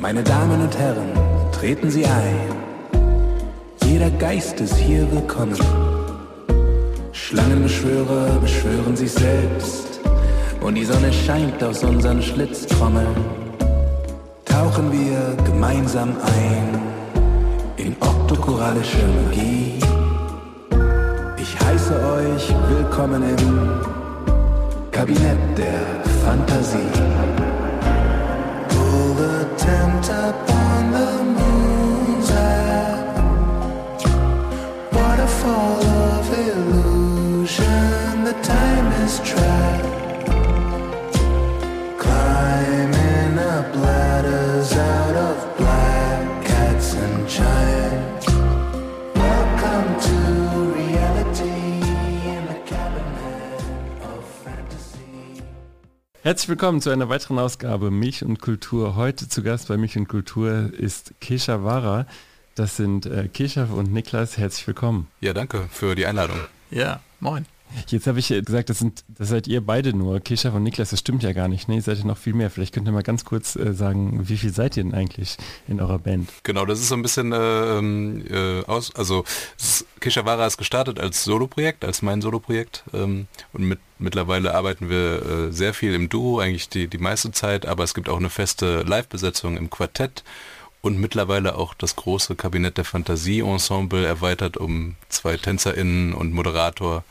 Meine Damen und Herren, treten Sie ein. Jeder Geist ist hier willkommen. Schlangenbeschwörer beschwören sich selbst. Und die Sonne scheint aus unseren Schlitztrommeln. Tauchen wir gemeinsam ein in oktokoralische Magie. Ich heiße euch willkommen im Kabinett der Fantasie. Herzlich willkommen zu einer weiteren Ausgabe Milch und Kultur. Heute zu Gast bei Milch und Kultur ist Kesha Wara. Das sind äh, Kesha und Niklas. Herzlich willkommen. Ja, danke für die Einladung. Ja, moin. Jetzt habe ich äh, gesagt, das, sind, das seid ihr beide nur. Kesha und Niklas, das stimmt ja gar nicht. Ne? Ihr seid ja noch viel mehr. Vielleicht könnt ihr mal ganz kurz äh, sagen, wie viel seid ihr denn eigentlich in eurer Band? Genau, das ist so ein bisschen äh, ähm, äh, aus, also es ist- Kishawara ist gestartet als Soloprojekt, als mein Soloprojekt ähm, und mit, mittlerweile arbeiten wir äh, sehr viel im Duo, eigentlich die, die meiste Zeit, aber es gibt auch eine feste Live-Besetzung im Quartett und mittlerweile auch das große Kabinett der Fantasie-Ensemble erweitert um zwei TänzerInnen und Moderator,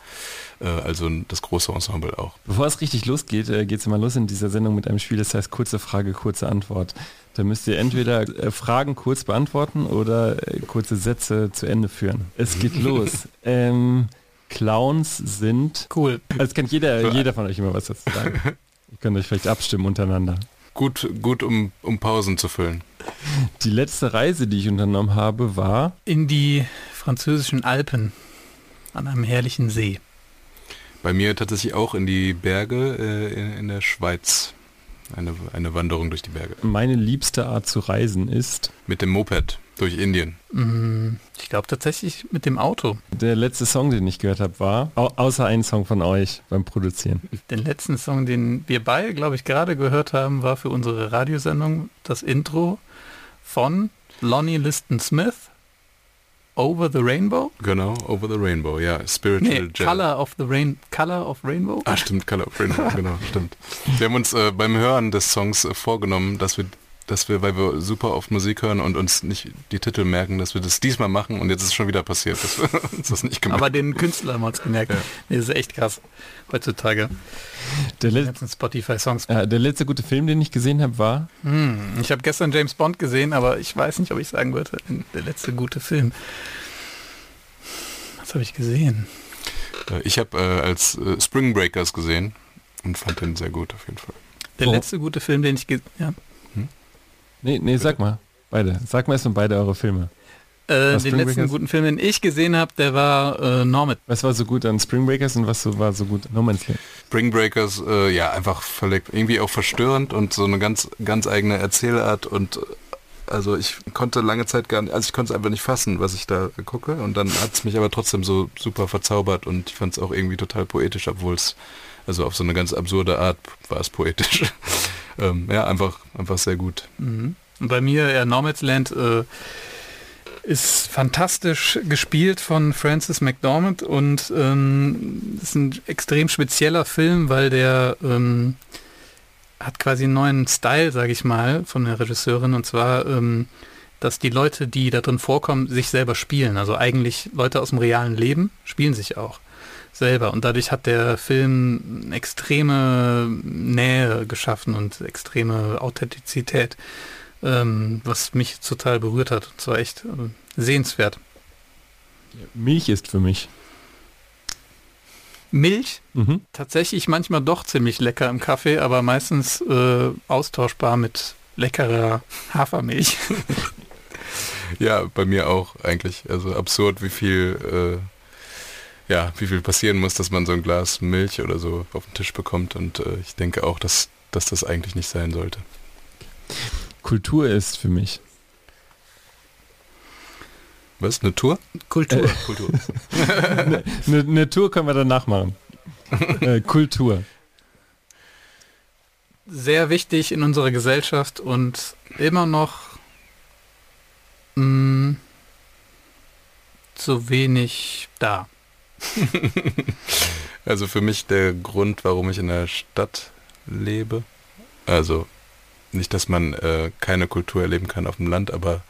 äh, also das große Ensemble auch. Bevor es richtig losgeht, äh, geht es immer los in dieser Sendung mit einem Spiel, das heißt kurze Frage, kurze Antwort. Da müsst ihr entweder äh, Fragen kurz beantworten oder kurze Sätze zu Ende führen. Es geht los. Ähm, Clowns sind... Cool. Also es kann jeder, jeder von euch immer was dazu sagen. Ihr könnt euch vielleicht abstimmen untereinander. Gut, gut um, um Pausen zu füllen. Die letzte Reise, die ich unternommen habe, war... In die französischen Alpen an einem herrlichen See. Bei mir tatsächlich auch in die Berge äh, in, in der Schweiz. Eine, eine Wanderung durch die Berge. Meine liebste Art zu reisen ist Mit dem Moped durch Indien. Mm, Ich glaube tatsächlich mit dem Auto. der letzte Song, den ich gehört habe, war, au außer ein Song von euch beim Produzieren. Den letzten Song, den wir beide, glaube ich, gerade gehört haben, war für unsere Radiosendung das Intro von Lonnie Liston Smith, Over the Rainbow. Genau, Over the Rainbow, ja. Spiritual Nee, Jazz. Color of the Rain, Color of Rainbow. Ah, stimmt, Color of Rainbow, genau, stimmt. Wir haben uns äh, beim Hören des Songs äh, vorgenommen, dass wir, dass wir, weil wir super oft Musik hören und uns nicht die Titel merken, dass wir das diesmal machen und jetzt ist es schon wieder passiert, dass wir uns das nicht gemerkt Aber den Künstler haben wir uns gemerkt. Ja. Nee, das ist echt krass heutzutage. Der, Die le ganzen Spotify-Songs. äh, der letzte gute Film, den ich gesehen habe, war Hm, ich habe gestern James Bond gesehen, aber ich weiß nicht, ob ich sagen würde, der letzte gute Film. Was habe ich gesehen? Äh, Ich habe äh, als äh, Spring Breakers gesehen und fand den sehr gut auf jeden Fall. Der Oh. letzte gute Film, den ich gesehen ja. Nee, nee, sag mal. Beide. Sag mal erstmal beide eure Filme. äh, Den Spring letzten Breakers? guten Film, den ich gesehen habe, der war äh, Normit. Was war so gut an Spring Breakers und was so war so gut an No Man's Land? Spring Breakers, äh, ja, einfach völlig, irgendwie auch verstörend und so eine ganz, ganz eigene Erzählart und äh, also ich konnte lange Zeit gar nicht, also ich konnte es einfach nicht fassen, was ich da gucke und dann hat es mich aber trotzdem so super verzaubert und ich fand es auch irgendwie total poetisch, obwohl es, also auf so eine ganz absurde Art war es poetisch. ähm, ja, einfach, einfach sehr gut. Mhm. Bei mir, ja, Nomadland äh, ist fantastisch gespielt von Francis McDormand und ähm, ist ein extrem spezieller Film, weil der ähm, hat quasi einen neuen Style, sage ich mal, von der Regisseurin und zwar, ähm, dass die Leute, die da drin vorkommen, sich selber spielen. Also eigentlich Leute aus dem realen Leben spielen sich auch selber und dadurch hat der Film extreme Nähe geschaffen und extreme Authentizität ähm, was mich total berührt hat. Es war echt äh, sehenswert. Milch ist für mich. Milch, Mhm. tatsächlich manchmal doch ziemlich lecker im Kaffee, aber meistens äh, austauschbar mit leckerer Hafermilch. Ja, bei mir auch eigentlich. Also absurd, wie viel, äh, ja, wie viel passieren muss, dass man so ein Glas Milch oder so auf den Tisch bekommt. Und äh, ich denke auch, dass, dass das eigentlich nicht sein sollte. Kultur ist für mich. Was? Eine Tour? Kultur. Kultur. Eine ne Tour können wir danach machen. äh, Kultur. sehr wichtig in unserer Gesellschaft und immer noch mh, mm, zu wenig da. also für mich der Grund, warum ich in der Stadt lebe. Also nicht, dass man äh, keine Kultur erleben kann auf dem Land, aber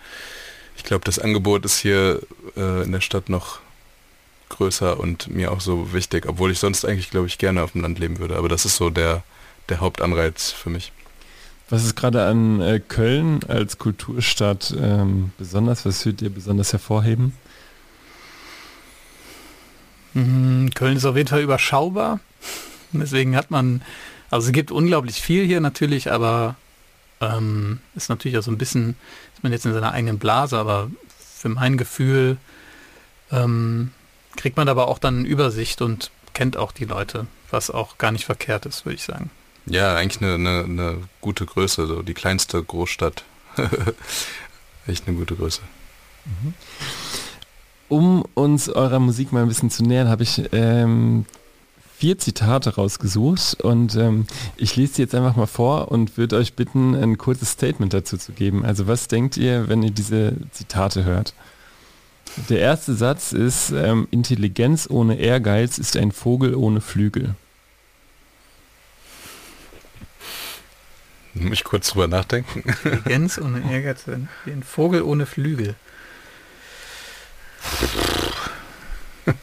ich glaube, das Angebot ist hier äh, in der Stadt noch größer und mir auch so wichtig, obwohl ich sonst eigentlich, glaube ich, gerne auf dem Land leben würde. Aber das ist so der, der Hauptanreiz für mich. Was ist gerade an äh, Köln als Kulturstadt ähm, besonders? Was würdet ihr besonders hervorheben? Mhm, Köln ist auf jeden Fall überschaubar. Deswegen hat man, also es gibt unglaublich viel hier natürlich, aber ähm, ist natürlich auch so ein bisschen, ist man jetzt in seiner eigenen Blase, aber für mein Gefühl ähm, kriegt man aber auch dann eine Übersicht und kennt auch die Leute, was auch gar nicht verkehrt ist, würde ich sagen. Ja, eigentlich eine, eine, eine gute Größe, so die kleinste Großstadt. Echt eine gute Größe. Mhm. Um uns eurer Musik mal ein bisschen zu nähern, habe ich ähm, vier Zitate rausgesucht und ähm, ich lese sie jetzt einfach mal vor und würde euch bitten, ein kurzes Statement dazu zu geben. Also was denkt ihr, wenn ihr diese Zitate hört? Der erste Satz ist, ähm, Intelligenz ohne Ehrgeiz ist ein Vogel ohne Flügel. Muss ich kurz drüber nachdenken. Intelligenz ohne Ehrgeiz, ein Vogel ohne Flügel.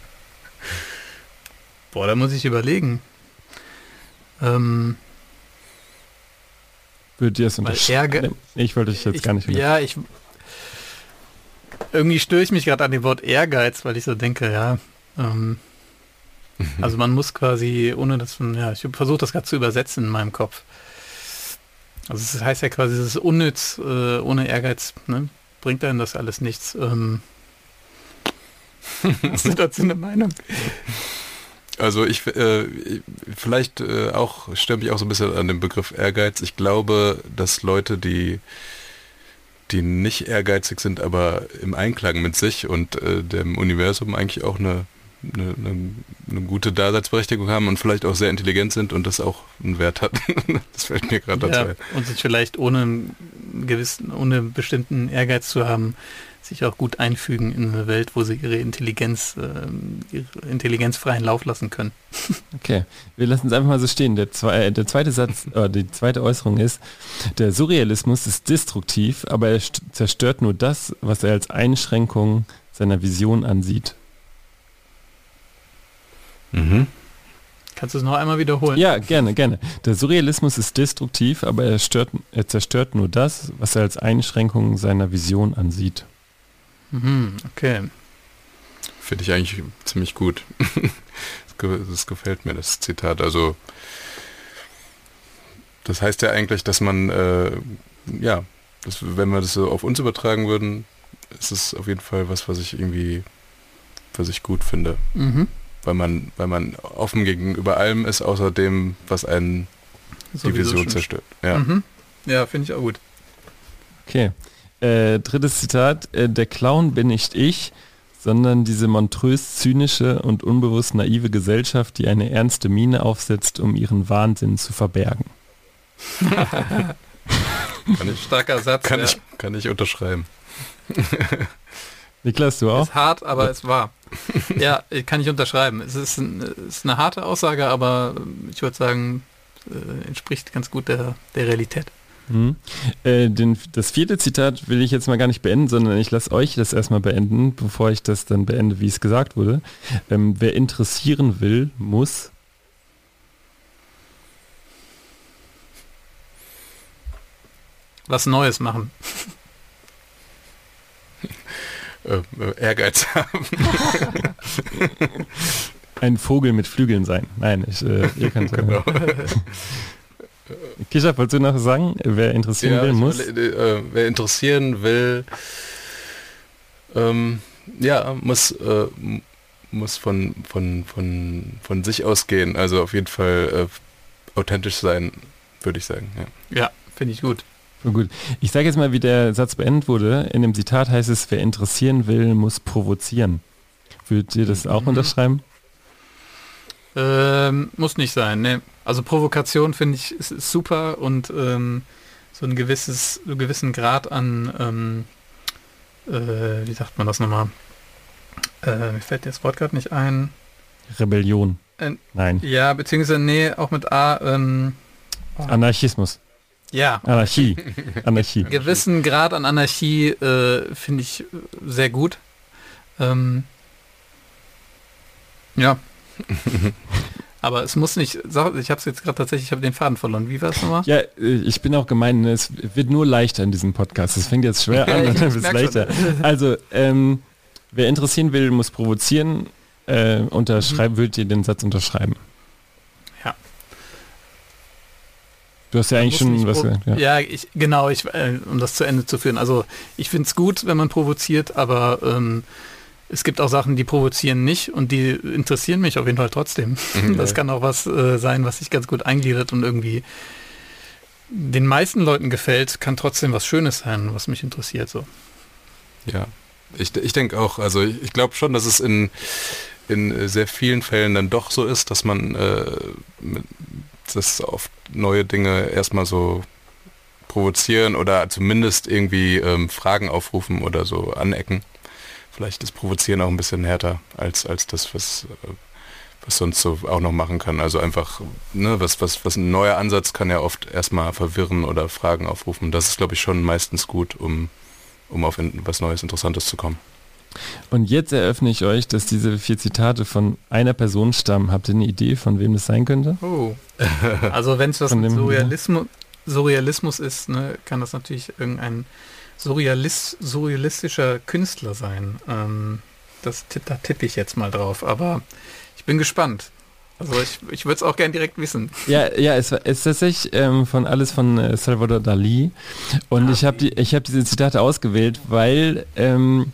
Boah, da muss ich überlegen. Ähm, Würde ihr es unterschreiben? Ich wollte dich jetzt ich, gar nicht. Ja, ich irgendwie störe ich mich gerade an dem Wort Ehrgeiz, weil ich so denke, ja, ähm, also man muss quasi, ohne dass man, ja, ich versuche das gerade zu übersetzen in meinem Kopf. Also es das heißt ja quasi, es ist unnütz, äh, ohne Ehrgeiz, ne? bringt einem das alles nichts. Ähm, hast du dazu eine Meinung? Also ich äh, vielleicht äh, auch stört mich auch so ein bisschen an dem Begriff Ehrgeiz. Ich glaube, dass Leute, die die nicht ehrgeizig sind, aber im Einklang mit sich und äh, dem Universum eigentlich auch eine, eine, eine, eine, gute Daseinsberechtigung haben und vielleicht auch sehr intelligent sind und das auch einen Wert hat. das fällt mir gerade dazu ja, Und sich vielleicht ohne einen gewissen, ohne bestimmten Ehrgeiz zu haben, sich auch gut einfügen in eine Welt, wo sie ihre Intelligenz, äh, ihre Intelligenz freien Lauf lassen können. Okay, wir lassen es einfach mal so stehen. Der, zwei, äh, der zweite Satz, äh, die zweite Äußerung ist, der Surrealismus ist destruktiv, aber er zerstört nur das, was er als Einschränkung seiner Vision ansieht. Mhm. Kannst du es noch einmal wiederholen? Ja, gerne, gerne. Der Surrealismus ist destruktiv, aber er, stört, er zerstört nur das, was er als Einschränkung seiner Vision ansieht. Mhm, okay. Finde ich eigentlich ziemlich gut. das gefällt mir, das Zitat. Also das heißt ja eigentlich, dass man, äh, ja, dass, wenn wir das so auf uns übertragen würden, ist es auf jeden Fall was, was ich irgendwie, was ich gut finde. Mhm. Weil man, weil man offen gegenüber allem ist, außer dem, was einen Sowieso die Vision zerstört. Ja, mhm. ja finde ich auch gut. Okay. Äh, drittes Zitat, äh, der Clown bin nicht ich, sondern diese montrös zynische und unbewusst naive Gesellschaft, die eine ernste Miene aufsetzt, um ihren Wahnsinn zu verbergen. kann ich, Starker Satz. Kann, ja. ich, kann ich unterschreiben. Niklas, du auch? Ist hart, aber es war. ja, kann ich unterschreiben. Es ist, ein, ist eine harte Aussage, aber ich würde sagen, äh, entspricht ganz gut der, der Realität. Mhm. Äh, den, das vierte Zitat will ich jetzt mal gar nicht beenden, sondern ich lasse euch das erstmal beenden, bevor ich das dann beende, wie es gesagt wurde. Ähm, wer interessieren will, muss was Neues machen. äh, äh Ehrgeiz haben. Ein Vogel mit Flügeln sein. Nein, ich, äh, ihr könnt genau. Kisha, wolltest du noch sagen, wer interessieren ja, will, muss? Will, äh, wer interessieren will, ähm, ja, muss, äh, muss von, von, von, von sich ausgehen. Also auf jeden Fall äh, authentisch sein, würde ich sagen. Ja, ja finde ich gut. Gut. Ich sage jetzt mal, wie der Satz beendet wurde. In dem Zitat heißt es, wer interessieren will, muss provozieren. Würdet ihr das auch mhm. unterschreiben? Ähm, muss nicht sein, ne. Also Provokation finde ich ist, ist, super und ähm, so ein gewisses, so einen gewissen Grad an, ähm, äh, wie sagt man das nochmal? Äh, mir fällt das Wort gerade nicht ein. Rebellion. Äh, Nein. Ja, beziehungsweise, nee, auch mit A. Ähm, oh. Anarchismus. Ja. Anarchie. Anarchie. gewissen Grad an Anarchie äh, finde ich sehr gut. Ähm, ja. Aber es muss nicht, ich habe es jetzt gerade tatsächlich, ich habe den Faden verloren. Wie war es nochmal? Ja, äh, ich bin auch gemein, es wird nur leichter in diesem Podcast. Es fängt jetzt schwer an dann wird es leichter. Schon. Also, ähm, wer interessieren will, muss provozieren. Äh, unterschreiben, mhm. würdet ihr den Satz unterschreiben? Ja. Du hast ja eigentlich schon was gesagt. Ja, ja ich, genau, ich, äh, um das zu Ende zu führen. Also ich finde es gut, wenn man provoziert, aber ähm, es gibt auch Sachen, die provozieren nicht und die interessieren mich auf jeden Fall trotzdem. Mhm. Das kann auch was äh, sein, was sich ganz gut eingliedert und irgendwie den meisten Leuten gefällt, kann trotzdem was Schönes sein, was mich interessiert. So. Ja, ich, ich denke auch, also ich, ich glaube schon, dass es in, in sehr vielen Fällen dann doch so ist, dass man äh, das auf neue Dinge erstmal so provozieren oder zumindest irgendwie ähm, Fragen aufrufen oder so anecken. Vielleicht ist Provozieren auch ein bisschen härter als, als das, was, äh, was sonst so auch noch machen kann. Also einfach, ne, was, was, was ein neuer Ansatz kann ja oft erstmal verwirren oder Fragen aufrufen. Das ist, glaube ich, schon meistens gut, um, um auf was Neues, Interessantes zu kommen. Und jetzt eröffne ich euch, dass diese vier Zitate von einer Person stammen. Habt ihr eine Idee, von wem das sein könnte? Oh. Also wenn es was mit Surrealismus, Surrealismus ist, ne, kann das natürlich irgendein Surrealist, surrealistischer Künstler sein. Ähm, das, da tippe ich jetzt mal drauf, aber ich bin gespannt. Also ich, ich würde es auch gern direkt wissen. Ja, ja, es ist tatsächlich ähm, von alles von äh, Salvador Dali. Und ah, ich habe die, ich habe diese Zitate ausgewählt, weil ähm,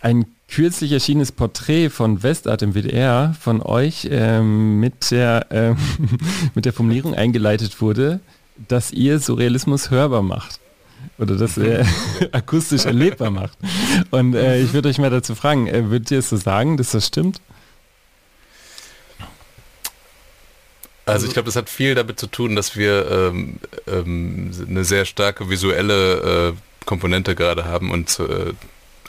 ein kürzlich erschienenes Porträt von Westart im WDR von euch ähm, mit der äh, mit der Formulierung eingeleitet wurde, dass ihr Surrealismus hörbar macht oder das äh, akustisch erlebbar macht. Und äh, ich würde euch mal dazu fragen, äh, würdet ihr es so sagen, dass das stimmt? Also ich glaube, das hat viel damit zu tun, dass wir ähm, ähm, eine sehr starke visuelle äh, Komponente gerade haben und äh,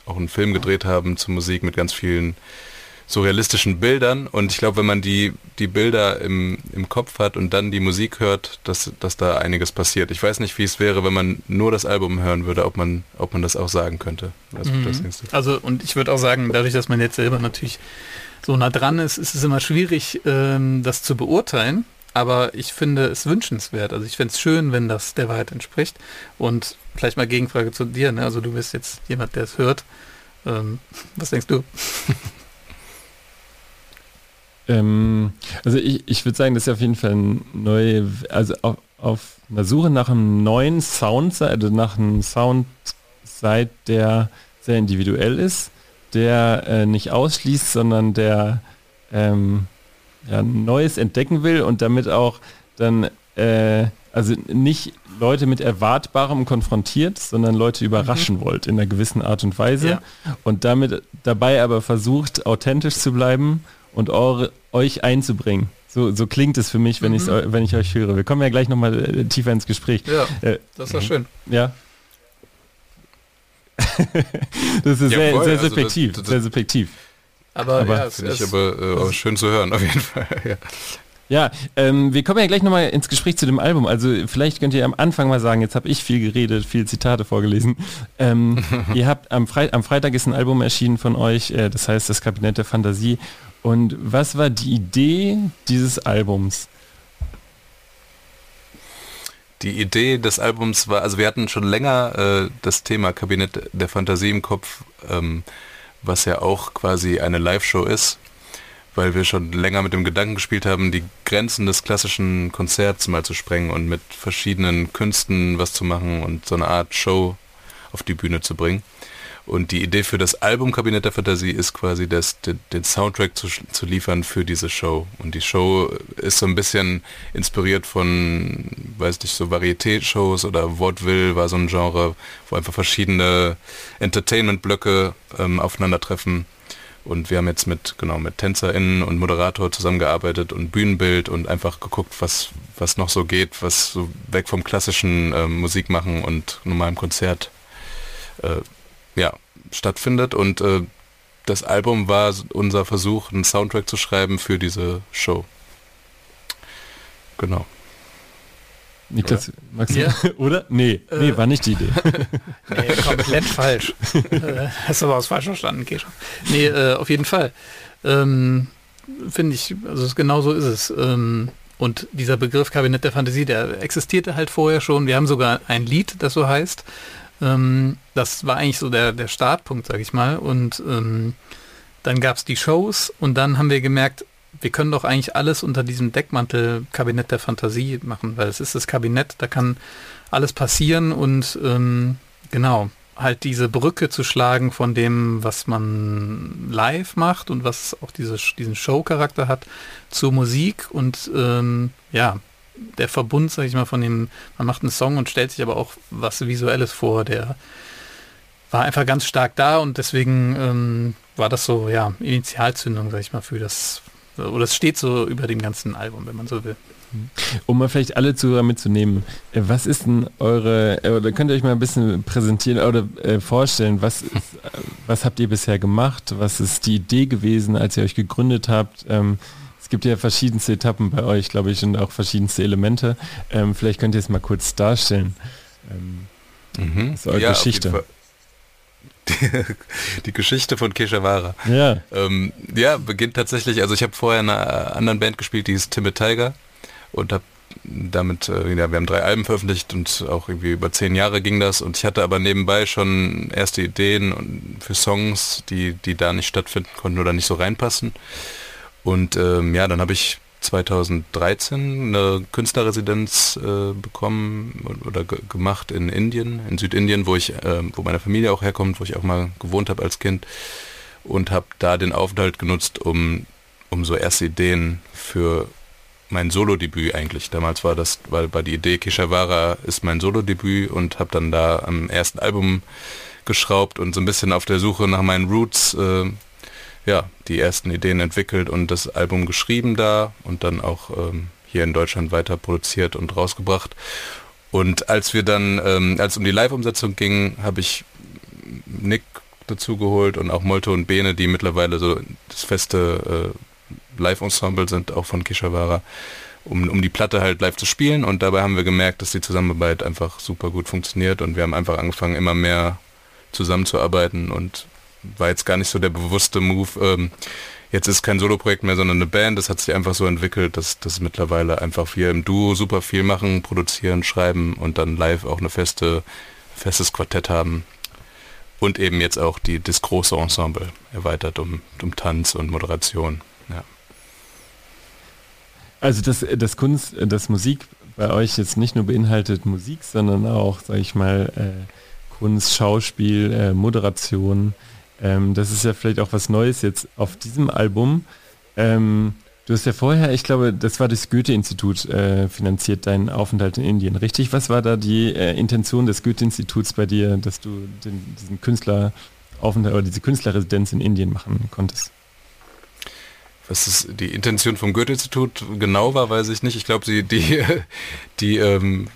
auch einen Film gedreht haben zur Musik mit ganz vielen surrealistischen Bildern und ich glaube, wenn man die, die Bilder im, im Kopf hat und dann die Musik hört, dass, dass da einiges passiert. Ich weiß nicht, wie es wäre, wenn man nur das Album hören würde, ob man, ob man das auch sagen könnte. Also, mhm. also und ich würde auch sagen, dadurch, dass man jetzt selber natürlich so nah dran ist, ist es immer schwierig, ähm, das zu beurteilen. Aber ich finde es wünschenswert. Also ich finde es schön, wenn das der Wahrheit entspricht. Und vielleicht mal Gegenfrage zu dir. Ne? Also du bist jetzt jemand, der es hört. Ähm, was denkst du? Ähm, also ich, ich würde sagen, das ist auf jeden Fall ein neue, also auf, auf einer Suche nach einem neuen Sound, also nach einem Sound seit der sehr individuell ist, der äh, nicht ausschließt, sondern der ähm, ja, Neues entdecken will und damit auch dann äh, also nicht Leute mit Erwartbarem konfrontiert, sondern Leute überraschen mhm. wollt in einer gewissen Art und Weise ja. und damit dabei aber versucht, authentisch zu bleiben und eure, euch einzubringen. So, so klingt es für mich, wenn, mhm. wenn ich euch höre. Wir kommen ja gleich nochmal äh, tiefer ins Gespräch. Ja, äh, das war schön. Ja. das ist ja, sehr, sehr also subjektiv. Das, das, sehr subjektiv. Aber, aber ja, finde ich aber, äh, aber schön zu hören, auf jeden Fall. ja. Ja, ähm, wir kommen ja gleich nochmal ins Gespräch zu dem Album. Also vielleicht könnt ihr am Anfang mal sagen, jetzt habe ich viel geredet, viele Zitate vorgelesen. Ähm, ihr habt am, Fre am, Freitag ist ein Album erschienen von euch, äh, das heißt das Kabinett der Fantasie. Und was war die Idee dieses Albums? Die Idee des Albums war, also wir hatten schon länger äh, das Thema Kabinett der Fantasie im Kopf, ähm, was ja auch quasi eine Live-Show ist weil wir schon länger mit dem Gedanken gespielt haben, die Grenzen des klassischen Konzerts mal zu sprengen und mit verschiedenen Künsten was zu machen und so eine Art Show auf die Bühne zu bringen. Und die Idee für das Album Kabinett der Fantasie ist quasi das, den, den Soundtrack zu, zu, liefern für diese Show. Und die Show ist so ein bisschen inspiriert von, weiß nicht, so Varieté-Shows oder Vaudeville war so ein Genre, wo einfach verschiedene Entertainment-Blöcke ähm, aufeinandertreffen Und wir haben jetzt mit, genau, mit TänzerInnen und Moderator zusammengearbeitet und Bühnenbild und einfach geguckt, was, was noch so geht, was so weg vom klassischen äh, Musik machen und normalem Konzert äh, ja, stattfindet. Und äh, das Album war unser Versuch, einen Soundtrack zu schreiben für diese Show. Genau. Niklas, magst du? Ja. Oder? Nee, äh, nee, war nicht die Idee. nee, komplett falsch. Äh, hast du aber was falsch verstanden, Kesha. Nee, äh, auf jeden Fall. Ähm, Finde ich, also genau so ist es. Ähm, und dieser Begriff Kabinett der Fantasie, der existierte halt vorher schon. Wir haben sogar ein Lied, das so heißt. Ähm, das war eigentlich so der, der Startpunkt, sag ich mal. Und ähm, dann gab es die Shows und dann haben wir gemerkt, wir können doch eigentlich alles unter diesem Deckmantel Kabinett der Fantasie machen, weil es ist das Kabinett, da kann alles passieren und ähm, genau, halt diese Brücke zu schlagen von dem, was man live macht und was auch diese, diesen Show-Charakter hat, zur Musik und ähm, ja, der Verbund, sag ich mal, von dem, man macht einen Song und stellt sich aber auch was Visuelles vor, der war einfach ganz stark da und deswegen ähm, war das so, ja, Initialzündung, sag ich mal, für das, oder es steht so über dem ganzen Album, wenn man so will. Um mal vielleicht alle Zuhörer mitzunehmen, äh, was ist denn eure, äh, oder könnt ihr euch mal ein bisschen präsentieren oder äh, vorstellen, was, ist, was habt ihr bisher gemacht? Was ist die Idee gewesen, als ihr euch gegründet habt? Ähm, es gibt ja verschiedenste Etappen bei euch, glaube ich, und auch verschiedenste Elemente. Ähm, vielleicht könnt ihr es mal kurz darstellen. Ähm, mhm. Das ist eure ja, Geschichte. die Geschichte von Keshawara. Ja. Ähm, ja, beginnt tatsächlich, also ich habe vorher in einer anderen Band gespielt, die hieß Timid Tiger und habe damit, äh, ja, wir haben drei Alben veröffentlicht und auch irgendwie über zehn Jahre ging das und ich hatte aber nebenbei schon erste Ideen für Songs, die, die da nicht stattfinden konnten oder nicht so reinpassen. Und ähm, ja, dann habe ich 2013 eine Künstlerresidenz äh, bekommen oder gemacht in Indien, in Südindien, wo ich, äh, wo meine Familie auch herkommt, wo ich auch mal gewohnt habe als Kind und habe da den Aufenthalt genutzt, um, um so erste Ideen für mein Solo-Debüt eigentlich. Damals war das, weil war die Idee Kishawara ist mein Solo-Debüt und habe dann da am ersten Album geschraubt und so ein bisschen auf der Suche nach meinen Roots äh, ja, die ersten Ideen entwickelt und das Album geschrieben da und dann auch ähm, hier in Deutschland weiter produziert und rausgebracht. Und als wir dann, ähm, als um die Live-Umsetzung ging, habe ich Nick dazu geholt und auch Molto und Bene, die mittlerweile so das feste äh, Live-Ensemble sind, auch von Kishawara, um, um die Platte halt live zu spielen. Und dabei haben wir gemerkt, dass die Zusammenarbeit einfach super gut funktioniert und wir haben einfach angefangen, immer mehr zusammenzuarbeiten und war jetzt gar nicht so der bewusste Move. Ähm, jetzt ist kein Solo-Projekt mehr, sondern eine Band. Das hat sich einfach so entwickelt, dass, dass mittlerweile einfach wir im Duo super viel machen, produzieren, schreiben und dann live auch eine feste, festes Quartett haben. Und eben jetzt auch die, das große Ensemble erweitert um, um Tanz und Moderation. Ja. Also das, das Kunst, das Musik bei euch jetzt nicht nur beinhaltet Musik, sondern auch, sage ich mal, äh, Kunst, Schauspiel, äh, Moderation, ähm, das ist ja vielleicht auch was Neues jetzt auf diesem Album. Ähm, du hast ja vorher, ich glaube, das war das Goethe-Institut äh, finanziert, deinen Aufenthalt in Indien, richtig? Was war da die äh, Intention des Goethe-Instituts bei dir, dass du den, diesen Künstleraufenthalt oder diese Künstlerresidenz in Indien machen konntest? Was ist die Intention vom Goethe-Institut genau war, weiß ich nicht. Ich glaube, sie die, die ähm,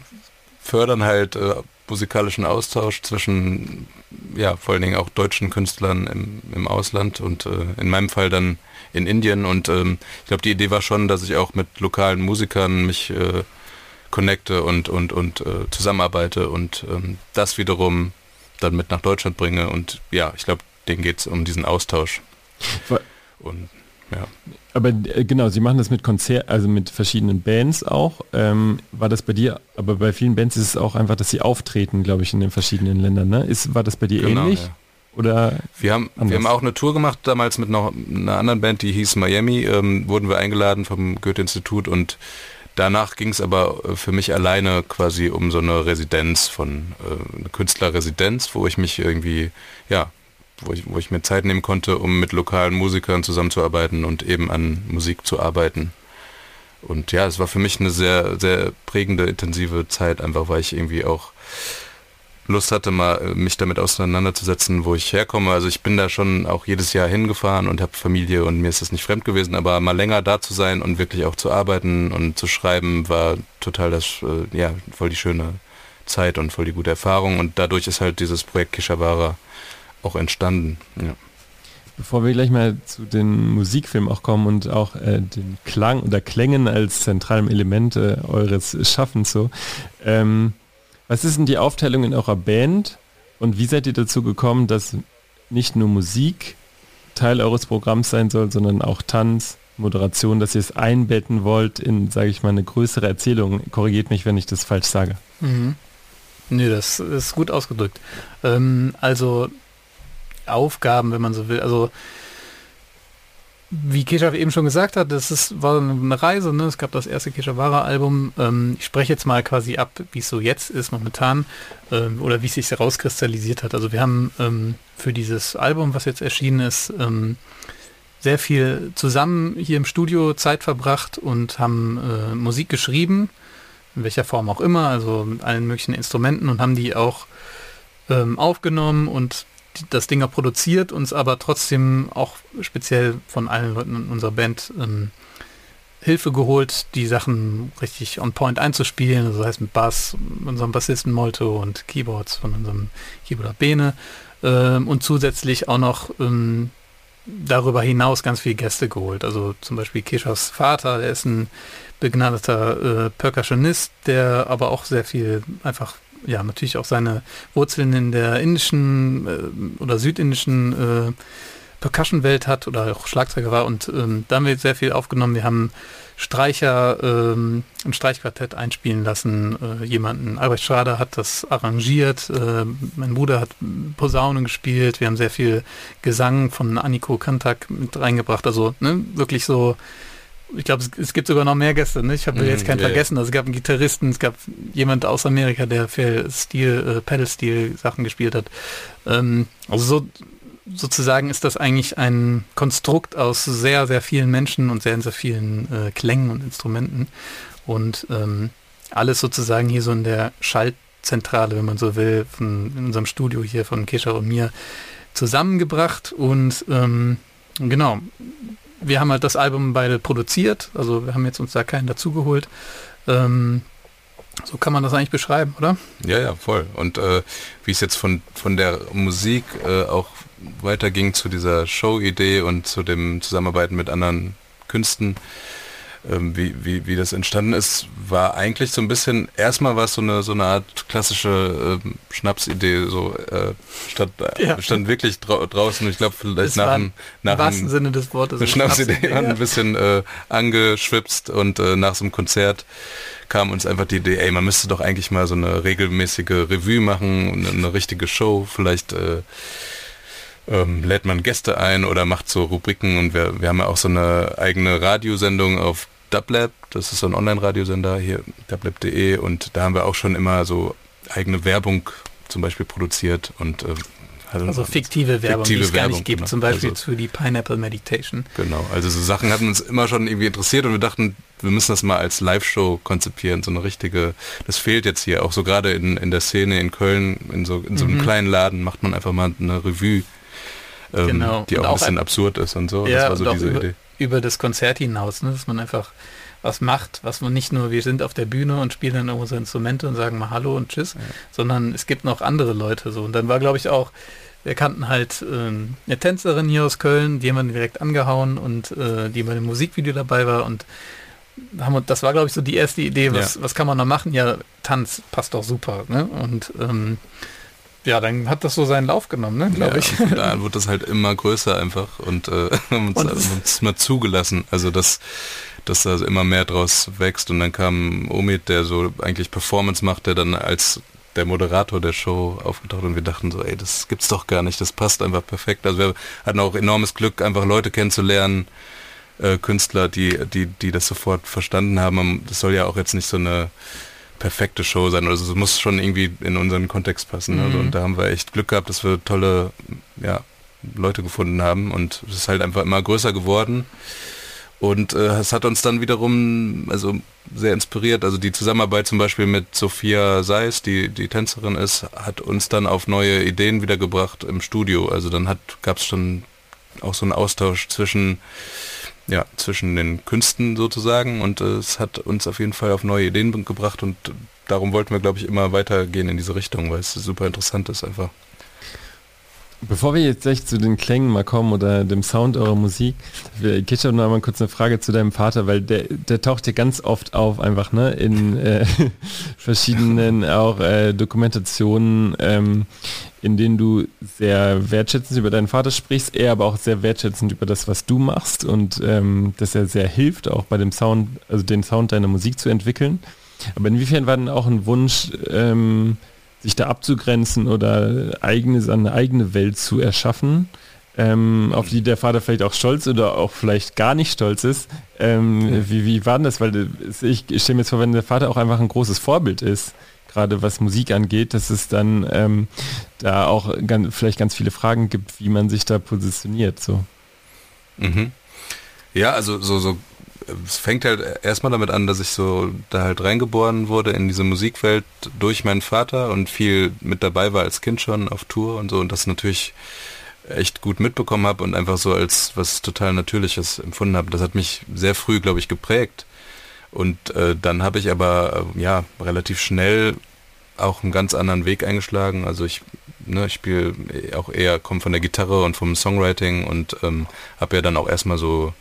fördern halt äh, musikalischen Austausch zwischen ja vor allen Dingen auch deutschen Künstlern im, im Ausland und äh, in meinem Fall dann in Indien. Und ähm, ich glaube die Idee war schon, dass ich auch mit lokalen Musikern mich äh, connecte und und und äh, zusammenarbeite und ähm, das wiederum dann mit nach Deutschland bringe. Und ja ich glaube denen geht es um diesen Austausch. Und ja. Aber äh, genau, Sie machen das mit Konzert, also mit verschiedenen Bands auch. Ähm, war das bei dir, aber bei vielen Bands ist es auch einfach, dass sie auftreten, glaube ich, in den verschiedenen Ländern. Ne? Ist, war das bei dir genau, ähnlich? Ja. Oder wir haben, wir haben auch eine Tour gemacht, damals mit noch einer anderen Band, die hieß Miami, ähm, wurden wir eingeladen vom Goethe-Institut und danach ging es aber äh, für mich alleine quasi um so eine Residenz von, äh, eine Künstlerresidenz, wo ich mich irgendwie, ja, wo ich, wo ich mir Zeit nehmen konnte, um mit lokalen Musikern zusammenzuarbeiten und eben an Musik zu arbeiten. Und ja, es war für mich eine sehr, sehr prägende, intensive Zeit, einfach weil ich irgendwie auch Lust hatte, mal äh, mich damit auseinanderzusetzen, wo ich herkomme. Also ich bin da schon auch jedes Jahr hingefahren und habe Familie und mir ist das nicht fremd gewesen, aber mal länger da zu sein und wirklich auch zu arbeiten und zu schreiben, war total das, äh, ja, voll die schöne Zeit und voll die gute Erfahrung und dadurch ist halt dieses Projekt Kishabara auch entstanden. Ja. Bevor wir gleich mal zu den Musikfilmen auch kommen und auch äh, den Klang oder Klängen als zentralem Element äh, eures Schaffens so, ähm, was ist denn die Aufteilung in eurer Band und wie seid ihr dazu gekommen, dass nicht nur Musik Teil eures Programms sein soll, sondern auch Tanz, Moderation, dass ihr es einbetten wollt in, sage ich mal, eine größere Erzählung. Korrigiert mich, wenn ich das falsch sage. Mhm. Nee, das ist gut ausgedrückt. Ähm, also Aufgaben, wenn man so will. Also wie Kesha eben schon gesagt hat, das ist, war eine Reise, ne? es gab das erste Keshavara-Album. Ähm, ich spreche jetzt mal quasi ab, wie es so jetzt ist momentan ähm, oder wie es sich herauskristallisiert hat. Also wir haben ähm, für dieses Album, was jetzt erschienen ist, ähm, sehr viel zusammen hier im Studio Zeit verbracht und haben äh, Musik geschrieben, in welcher Form auch immer, also mit allen möglichen Instrumenten und haben die auch ähm, aufgenommen und das Ding produziert, uns aber trotzdem auch speziell von allen Leuten in unserer Band ähm, Hilfe geholt, die Sachen richtig on point einzuspielen, also das heißt mit Bass, unserem Bassisten Molto und Keyboards von unserem Keyboarder Bene ähm, und zusätzlich auch noch ähm, darüber hinaus ganz viele Gäste geholt. Also zum Beispiel Keshas Vater, der ist ein begnadeter äh, Percussionist, der aber auch sehr viel einfach ja natürlich auch seine Wurzeln in der indischen äh, oder südindischen äh, Percussion-Welt hat oder auch Schlagzeuger war. Und ähm, da haben wir sehr viel aufgenommen. Wir haben Streicher, ähm, ein Streichquartett einspielen lassen, äh, jemanden, Albrecht Schrader hat das arrangiert, äh, mein Bruder hat Posaunen gespielt, wir haben sehr viel Gesang von Anniko Kantak mit reingebracht, also ne, wirklich so ich glaube, es, es, gibt sogar noch mehr Gäste. Ne? Ich habe jetzt keinen yeah. vergessen. Also es gab einen Gitarristen, es gab jemand aus Amerika, der für Stil, äh, Pedal-Stil-Sachen gespielt hat. Ähm, also so sozusagen ist das eigentlich ein Konstrukt aus sehr, sehr vielen Menschen und sehr, sehr vielen äh, Klängen und Instrumenten. Und ähm, alles sozusagen hier so in der Schaltzentrale, wenn man so will, von, in unserem Studio hier von Kesha und mir zusammengebracht. Und ähm, genau, wir haben halt das Album beide produziert, also wir haben jetzt uns da keinen dazugeholt. Ähm, so kann man das eigentlich beschreiben, oder? Ja, ja, voll. Und äh, wie es jetzt von, von der Musik äh, auch weiterging zu dieser Show-Idee und zu dem Zusammenarbeiten mit anderen Künsten, ähm, wie, wie, wie das entstanden ist, war eigentlich so ein bisschen, erstmal war es so eine, so eine Art klassische ähm, Schnapsidee, so äh, stand, ja. stand wirklich drau draußen, ich glaube vielleicht nach dem nach im wahrsten Sinne des Wortes eine Schnapsidee, Schnapsidee ein bisschen äh, angeschwipst und äh, nach so einem Konzert kam uns einfach die Idee, ey, man müsste doch eigentlich mal so eine regelmäßige Revue machen, eine, eine richtige Show, vielleicht äh, ähm, lädt man Gäste ein oder macht so Rubriken und wir, wir haben ja auch so eine eigene Radiosendung auf Dublab, das ist so ein Online-Radiosender hier, dublab.de und da haben wir auch schon immer so eigene Werbung zum Beispiel produziert und äh, also fiktive Werbung, fiktive die es gar nicht gibt, genau. zum Beispiel also, für die Pineapple Meditation. Genau, also so Sachen hatten uns immer schon irgendwie interessiert und wir dachten, wir müssen das mal als Live-Show konzipieren, so eine richtige, das fehlt jetzt hier, auch so gerade in, in der Szene in Köln, in so, in so einem mhm. kleinen Laden macht man einfach mal eine Revue, ähm, genau. die auch, auch, ein bisschen absurd ist und so, ja, das war so diese Idee über das Konzert hinaus, ne? dass man einfach was macht, was man nicht nur, wir sind auf der Bühne und spielen dann unsere Instrumente und sagen mal Hallo und Tschüss, ja. sondern es gibt noch andere Leute so. Und dann war, glaube ich, auch, wir kannten halt ähm, eine Tänzerin hier aus Köln, die haben wir direkt angehauen und äh, die bei dem Musikvideo dabei war und haben, das war, glaube ich, so die erste Idee, was, ja. was kann man da machen? Ja, Tanz passt doch super. Ne? Und ähm, ja, dann hat das so seinen Lauf genommen, ne, glaube ja, ich. Da wird das halt immer größer einfach und äh, uns, und uns mal zugelassen. Also dass, dass da also immer mehr draus wächst und dann kam Omid, der so eigentlich Performance macht, der dann als der Moderator der Show aufgetaucht und wir dachten so, ey, das gibt's doch gar nicht, das passt einfach perfekt. Also wir hatten auch enormes Glück, einfach Leute kennenzulernen, äh, Künstler, die, die, die das sofort verstanden haben. Das soll ja auch jetzt nicht so eine perfekte Show sein. Also es muss schon irgendwie in unseren Kontext passen. Mhm. Also, und da haben wir echt Glück gehabt, dass wir tolle ja, Leute gefunden haben und es ist halt einfach immer größer geworden. Und äh, es hat uns dann wiederum also sehr inspiriert. Also die Zusammenarbeit zum Beispiel mit Sophia Seis, die die Tänzerin ist, hat uns dann auf neue Ideen wiedergebracht im Studio. Also dann hat gab es schon auch so einen Austausch zwischen ja zwischen den Künsten sozusagen. Und äh, es hat uns auf jeden Fall auf neue Ideen gebracht. Und darum wollten wir glaube ich immer weitergehen in diese Richtung, weil es super interessant ist einfach. Bevor wir jetzt gleich zu den Klängen mal kommen oder dem Sound eurer Musik, habe noch mal kurz eine Frage zu deinem Vater, weil der, der taucht ja ganz oft auf, einfach ne, in äh, verschiedenen auch äh, Dokumentationen, ähm, in denen du sehr wertschätzend über deinen Vater sprichst, er aber auch sehr wertschätzend über das, was du machst und ähm, dass er sehr hilft, auch bei dem Sound, also den Sound deiner Musik zu entwickeln. Aber inwiefern war denn auch ein Wunsch, ähm, sich da abzugrenzen oder eigene, eine eigene Welt zu erschaffen, ähm, auf die der Vater vielleicht auch stolz oder auch vielleicht gar nicht stolz ist. Ähm, wie, wie war denn das? Weil ich, ich stelle mir jetzt vor, wenn der Vater auch einfach ein großes Vorbild ist, gerade was Musik angeht, dass es dann ähm, da auch ganz, vielleicht ganz viele Fragen gibt, wie man sich da positioniert. So. Mhm. Ja, also so, so es fängt halt erstmal damit an, dass ich so da halt reingeboren wurde in diese Musikwelt durch meinen Vater und viel mit dabei war als Kind schon auf Tour und so und das natürlich echt gut mitbekommen habe und einfach so als was total Natürliches empfunden habe. Das hat mich sehr früh, glaube ich, geprägt. Und äh, dann habe ich aber äh, ja relativ schnell auch einen ganz anderen Weg eingeschlagen. Also ich, ne, ich spiele auch eher, komme von der Gitarre und vom Songwriting und ähm, habe ja dann auch erstmal so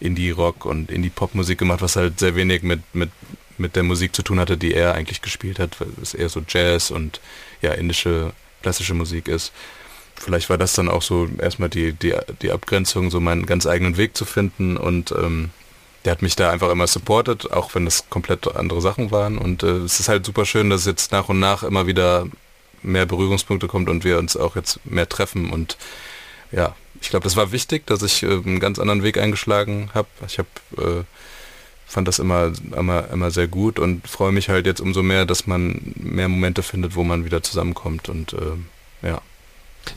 Indie-Rock und Indie-Pop-Musik gemacht, was halt sehr wenig mit, mit, mit der Musik zu tun hatte, die er eigentlich gespielt hat, weil es eher so Jazz und ja, indische klassische Musik ist. Vielleicht war das dann auch so erstmal die, die, die Abgrenzung, so meinen ganz eigenen Weg zu finden und ähm, der hat mich da einfach immer supportet, auch wenn das komplett andere Sachen waren. Und äh, es ist halt super schön, dass jetzt nach und nach immer wieder mehr Berührungspunkte kommt und wir uns auch jetzt mehr treffen und ja, ich glaube, das war wichtig, dass ich äh, einen ganz anderen Weg eingeschlagen habe. Ich habe äh, fand das immer, immer, immer sehr gut und freue mich halt jetzt umso mehr, dass man mehr Momente findet, wo man wieder zusammenkommt und äh, ja.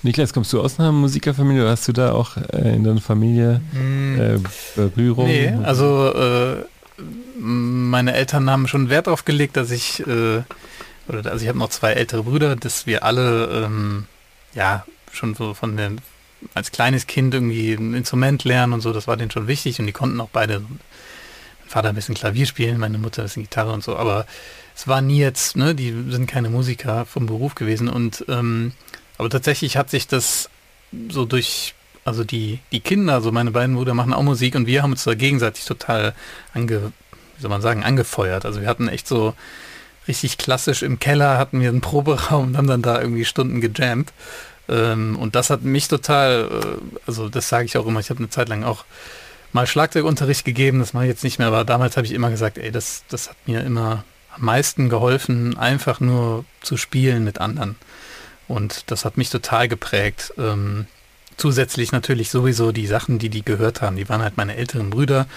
Niklas, kommst du aus einer Musikerfamilie oder hast du da auch äh, in deiner Familie hm. äh, Berührung? Nee, also äh, meine Eltern haben schon Wert darauf gelegt, dass ich, äh, oder also ich habe noch zwei ältere Brüder, dass wir alle ähm, ja schon so von den als kleines Kind irgendwie ein Instrument lernen und so, das war denen schon wichtig und die konnten auch beide, mein Vater ein bisschen Klavier spielen, meine Mutter ein bisschen Gitarre und so, aber es war nie jetzt, ne, die sind keine Musiker vom Beruf gewesen und ähm, aber tatsächlich hat sich das so durch, also die, die Kinder, also meine beiden Brüder machen auch Musik und wir haben uns da gegenseitig total ange, wie soll man sagen, angefeuert. Also wir hatten echt so richtig klassisch im Keller hatten wir einen Proberaum und haben dann da irgendwie Stunden gejammt. Ähm, und das hat mich total, äh, also das sage ich auch immer, ich habe eine Zeit lang auch mal Schlagzeugunterricht gegeben, das mache ich jetzt nicht mehr, aber damals habe ich immer gesagt, ey, das, das hat mir immer am meisten geholfen, einfach nur zu spielen mit anderen. Und das hat mich total geprägt. Ähm, zusätzlich natürlich sowieso die Sachen, die die gehört haben. Die waren halt meine älteren Brüder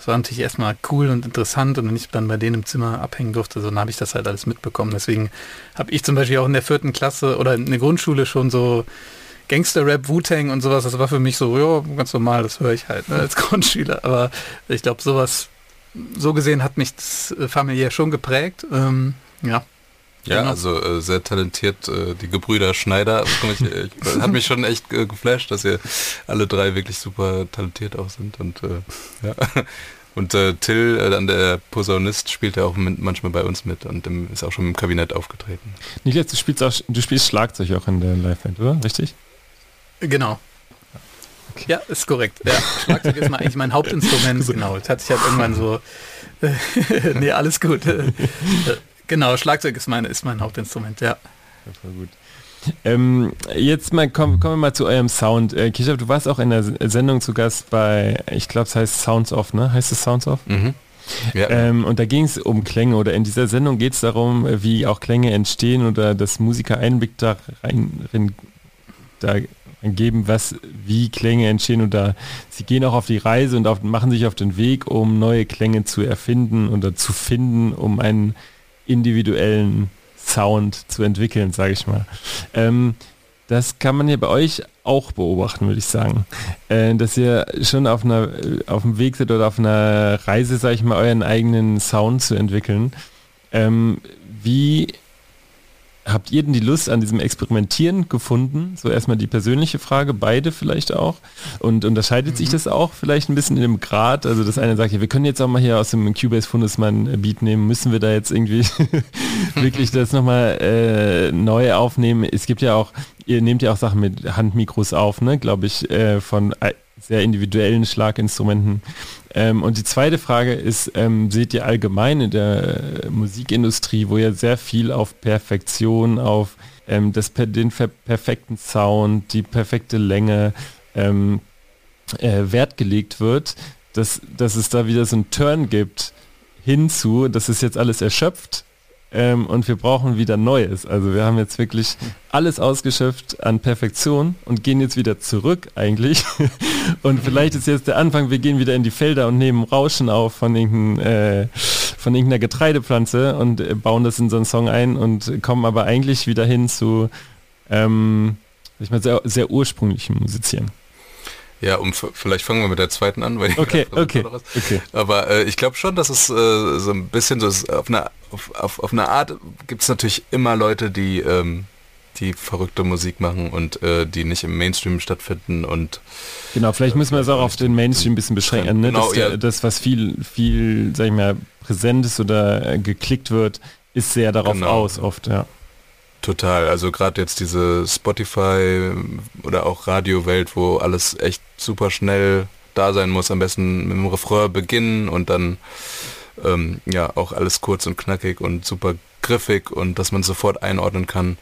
das war natürlich erstmal cool und interessant und wenn ich dann bei denen im Zimmer abhängen durfte, so, dann habe ich das halt alles mitbekommen. Deswegen habe ich zum Beispiel auch in der vierten Klasse oder in der Grundschule schon so Gangster-Rap, Wu-Tang und sowas, das war für mich so, ja, ganz normal, das höre ich halt ne, als Grundschüler. Aber ich glaube, sowas, so gesehen hat mich das äh, familiär schon geprägt. Ähm, ja, ja, genau. also äh, sehr talentiert, äh, die Gebrüder Schneider. Ich, äh, hat mich schon echt äh, geflasht, dass ihr alle drei wirklich super talentiert auch sind. Und äh, ja. Und äh, Till, äh, dann der Posaunist, spielt ja auch mit, manchmal bei uns mit und im, ist auch schon im Kabinett aufgetreten. Niklas, du spielst auch, du spielst Schlagzeug auch in der Liveband, oder? Richtig? Genau. Okay. Ja, ist korrekt. Ja, Schlagzeug ist mal eigentlich mein Hauptinstrument, genau. Das hatte ich halt irgendwann so. nee, alles gut. Genau, Schlagzeug ist, meine, ist mein Hauptinstrument, ja. ja voll gut. Ähm, jetzt mal kommen, kommen wir mal zu eurem Sound. Äh, Kisha, du warst auch in der Sendung zu Gast bei, ich glaube, es heißt Sounds Off, ne? Heißt es Sounds Off? Mhm. Ja. Ähm, und da ging es um Klänge oder in dieser Sendung geht es darum, wie auch Klänge entstehen oder dass Musiker Einblick da rein, rein da geben, was, wie Klänge entstehen oder sie gehen auch auf die Reise und auf, machen sich auf den Weg, um neue Klänge zu erfinden oder zu finden, um einen individuellen Sound zu entwickeln, sage ich mal. Ähm, das kann man ja bei euch auch beobachten, würde ich sagen. Äh, dass ihr schon auf einer auf dem Weg seid oder auf einer Reise, sage ich mal, euren eigenen Sound zu entwickeln. Ähm, wie habt ihr denn die Lust an diesem Experimentieren gefunden? So erstmal die persönliche Frage, beide vielleicht auch. Und unterscheidet mhm. sich das auch vielleicht ein bisschen in dem Grad? Also das eine sagt, ja, wir können jetzt auch mal hier aus dem Cubase Fundus mal ein Beat nehmen. Müssen wir da jetzt irgendwie wirklich das nochmal äh, neu aufnehmen? Es gibt ja auch, ihr nehmt ja auch Sachen mit Handmikros auf, ne? Glaube ich, äh, von sehr individuellen Schlaginstrumenten. Ähm, und die zweite Frage ist, ähm, seht ihr allgemein in der Musikindustrie, wo ja sehr viel auf Perfektion, auf ähm, das, den perfekten Sound, die perfekte Länge ähm, äh, Wert gelegt wird, dass, dass es da wieder so einen Turn gibt hinzu, dass es jetzt alles erschöpft ähm, und wir brauchen wieder Neues. Also wir haben jetzt wirklich alles ausgeschöpft an Perfektion und gehen jetzt wieder zurück eigentlich. und vielleicht ist jetzt der Anfang, wir gehen wieder in die Felder und nehmen Rauschen auf von, irgendein, äh, von irgendeiner Getreidepflanze und äh, bauen das in so einen Song ein und kommen aber eigentlich wieder hin zu ähm, ich meine, sehr, sehr ursprünglichem Musizieren. Ja, um vielleicht fangen wir mit der zweiten an, weil okay, okay, okay. Aber äh, ich glaube schon, dass es äh, so ein bisschen so ist, auf eine auf, auf, auf eine Art gibt es natürlich immer Leute, die ähm, die verrückte Musik machen und äh, die nicht im Mainstream stattfinden und genau vielleicht müssen wir es auch auf den Mainstream ein bisschen beschränken ne? genau, das, ja. das was viel viel sag ich mal präsent ist oder äh, geklickt wird ist sehr darauf genau. aus oft ja Total, also gerade jetzt diese Spotify oder auch Radiowelt, wo alles echt super schnell da sein muss, am besten mit dem Refrain beginnen und dann ähm, ja auch alles kurz und knackig und super griffig und dass man sofort einordnen kann.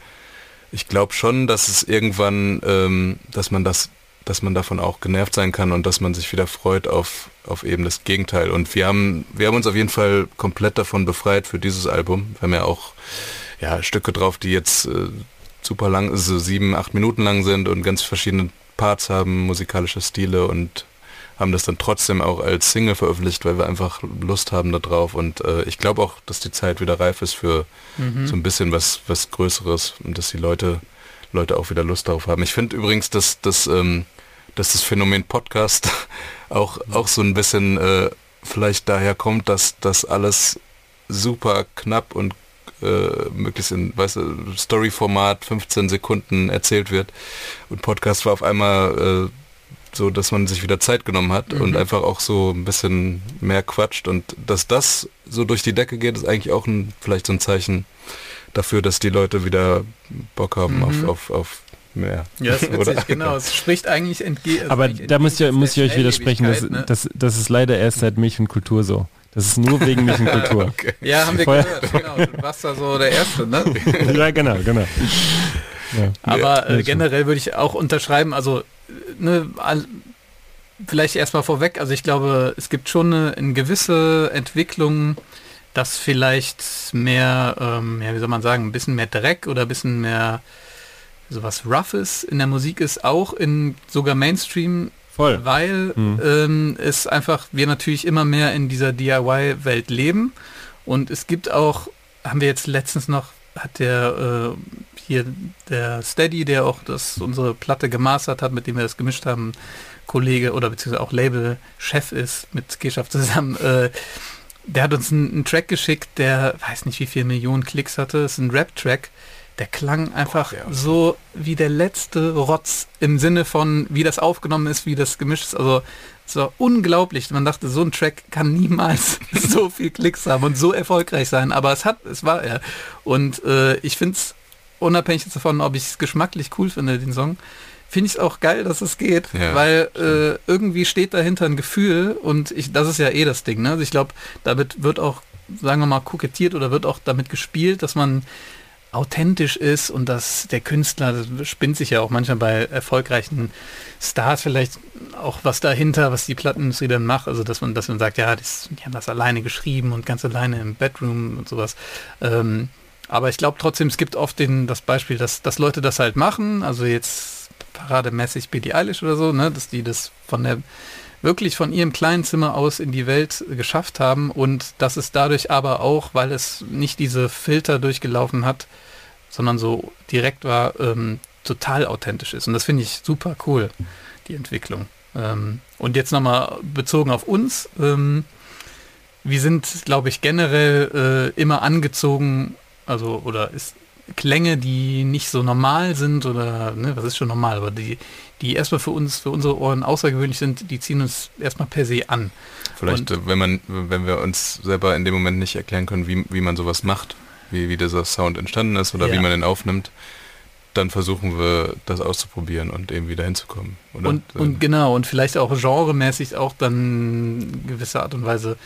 Ich glaube schon, dass es irgendwann, ähm, dass man das, dass man davon auch genervt sein kann und dass man sich wieder freut auf, auf eben das Gegenteil. Und wir haben, wir haben uns auf jeden Fall komplett davon befreit für dieses Album. Wir haben ja auch ja, Stücke drauf, die jetzt äh, super lang, so sieben, acht Minuten lang sind und ganz verschiedene Parts haben, musikalische Stile und haben das dann trotzdem auch als Single veröffentlicht, weil wir einfach Lust haben darauf und äh, ich glaube auch, dass die Zeit wieder reif ist für mhm. so ein bisschen was was Größeres und dass die Leute Leute auch wieder Lust darauf haben. Ich finde übrigens, dass, dass, ähm, dass das Phänomen Podcast auch auch so ein bisschen äh, vielleicht daher kommt, dass das alles super knapp und äh, möglichst in, weißt du, Story-Format 15 Sekunden erzählt wird. Und Podcast war auf einmal äh, so, dass man sich wieder Zeit genommen hat mhm. und einfach auch so ein bisschen mehr quatscht. Und dass das so durch die Decke geht, ist eigentlich auch ein, vielleicht so ein Zeichen dafür, dass die Leute wieder Bock haben mhm. auf, auf, auf mehr. Ja, ist witzig, Oder? genau. Es spricht eigentlich entgegen. Also Aber da muss ich, muss ich euch widersprechen, dass, ne? das, das ist leider erst seit Milch und Kultur so. Das ist nur wegen Märchenkultur. okay. Ja, haben wir Vorher gehört. Genau. Du warst da so der Erste, ne? ja, genau, genau. Ja. Aber äh, generell würde ich auch unterschreiben, also ne, vielleicht erstmal vorweg, also ich glaube, es gibt schon eine, eine gewisse Entwicklung, dass vielleicht mehr, ähm, ja, wie soll man sagen, ein bisschen mehr Dreck oder ein bisschen mehr sowas Roughes in der Musik ist, auch in sogar Mainstream Voll. Weil mhm. ähm, es einfach, wir natürlich immer mehr in dieser DIY-Welt leben. Und es gibt auch, haben wir jetzt letztens noch, hat der äh, hier der Steady, der auch das unsere Platte gemastert hat, mit dem wir das gemischt haben, Kollege oder beziehungsweise auch Label-Chef ist mit Geschaft zusammen, äh, der hat uns einen, einen, Track geschickt, der weiß nicht wie viele Millionen Klicks hatte. Das ist ein Rap-Track der klang einfach oh, so wie der letzte Rotz im Sinne von, wie das aufgenommen ist, wie das gemischt ist. Also es war unglaublich. Man dachte, so ein Track kann niemals so viel Klicks haben und so erfolgreich sein. Aber es hat, es war er. Und äh, ich finde es, unabhängig davon, ob ich es geschmacklich cool finde, den Song, finde ich es auch geil, dass es geht, ja, weil äh, irgendwie steht dahinter ein Gefühl und ich, das ist ja eh das Ding. Ne? Also ich glaube, damit wird auch, sagen wir mal, kokettiert oder wird auch damit gespielt, dass man authentisch ist und dass der Künstler, das spinnt sich ja auch manchmal bei erfolgreichen Stars vielleicht auch was dahinter, was die Plattenindustrie dann macht, also dass man, dass man sagt, ja, das, die haben das alleine geschrieben und ganz alleine im Bedroom und sowas. Ähm, aber ich glaube trotzdem, es gibt oft den, das Beispiel, dass, dass Leute das halt machen, also jetzt parademäßig Billie Eilish oder so, ne, dass die das von der wirklich von ihrem kleinen Zimmer aus in die Welt geschafft haben und dass es dadurch aber auch, weil es nicht diese Filter durchgelaufen hat, sondern so direkt war, ähm, total authentisch ist. Und das finde ich super cool, die Entwicklung. Ähm, und jetzt nochmal bezogen auf uns. Ähm, wir sind, glaube ich, generell äh, immer angezogen, also oder ist Klänge, die nicht so normal sind oder, ne, was ist schon normal, aber die, die erstmal für uns, für unsere Ohren außergewöhnlich sind, die ziehen uns erstmal per se an. Vielleicht, Und, wenn man, wenn wir uns selber in dem Moment nicht erklären können, wie, wie man sowas macht, wie, wie dieser Sound entstanden ist oder ja. wie man den aufnimmt, dann versuchen wir das auszuprobieren und eben wieder hinzukommen. Oder? Und, und genau, und vielleicht auch genremäßig auch dann gewisse Art und Weise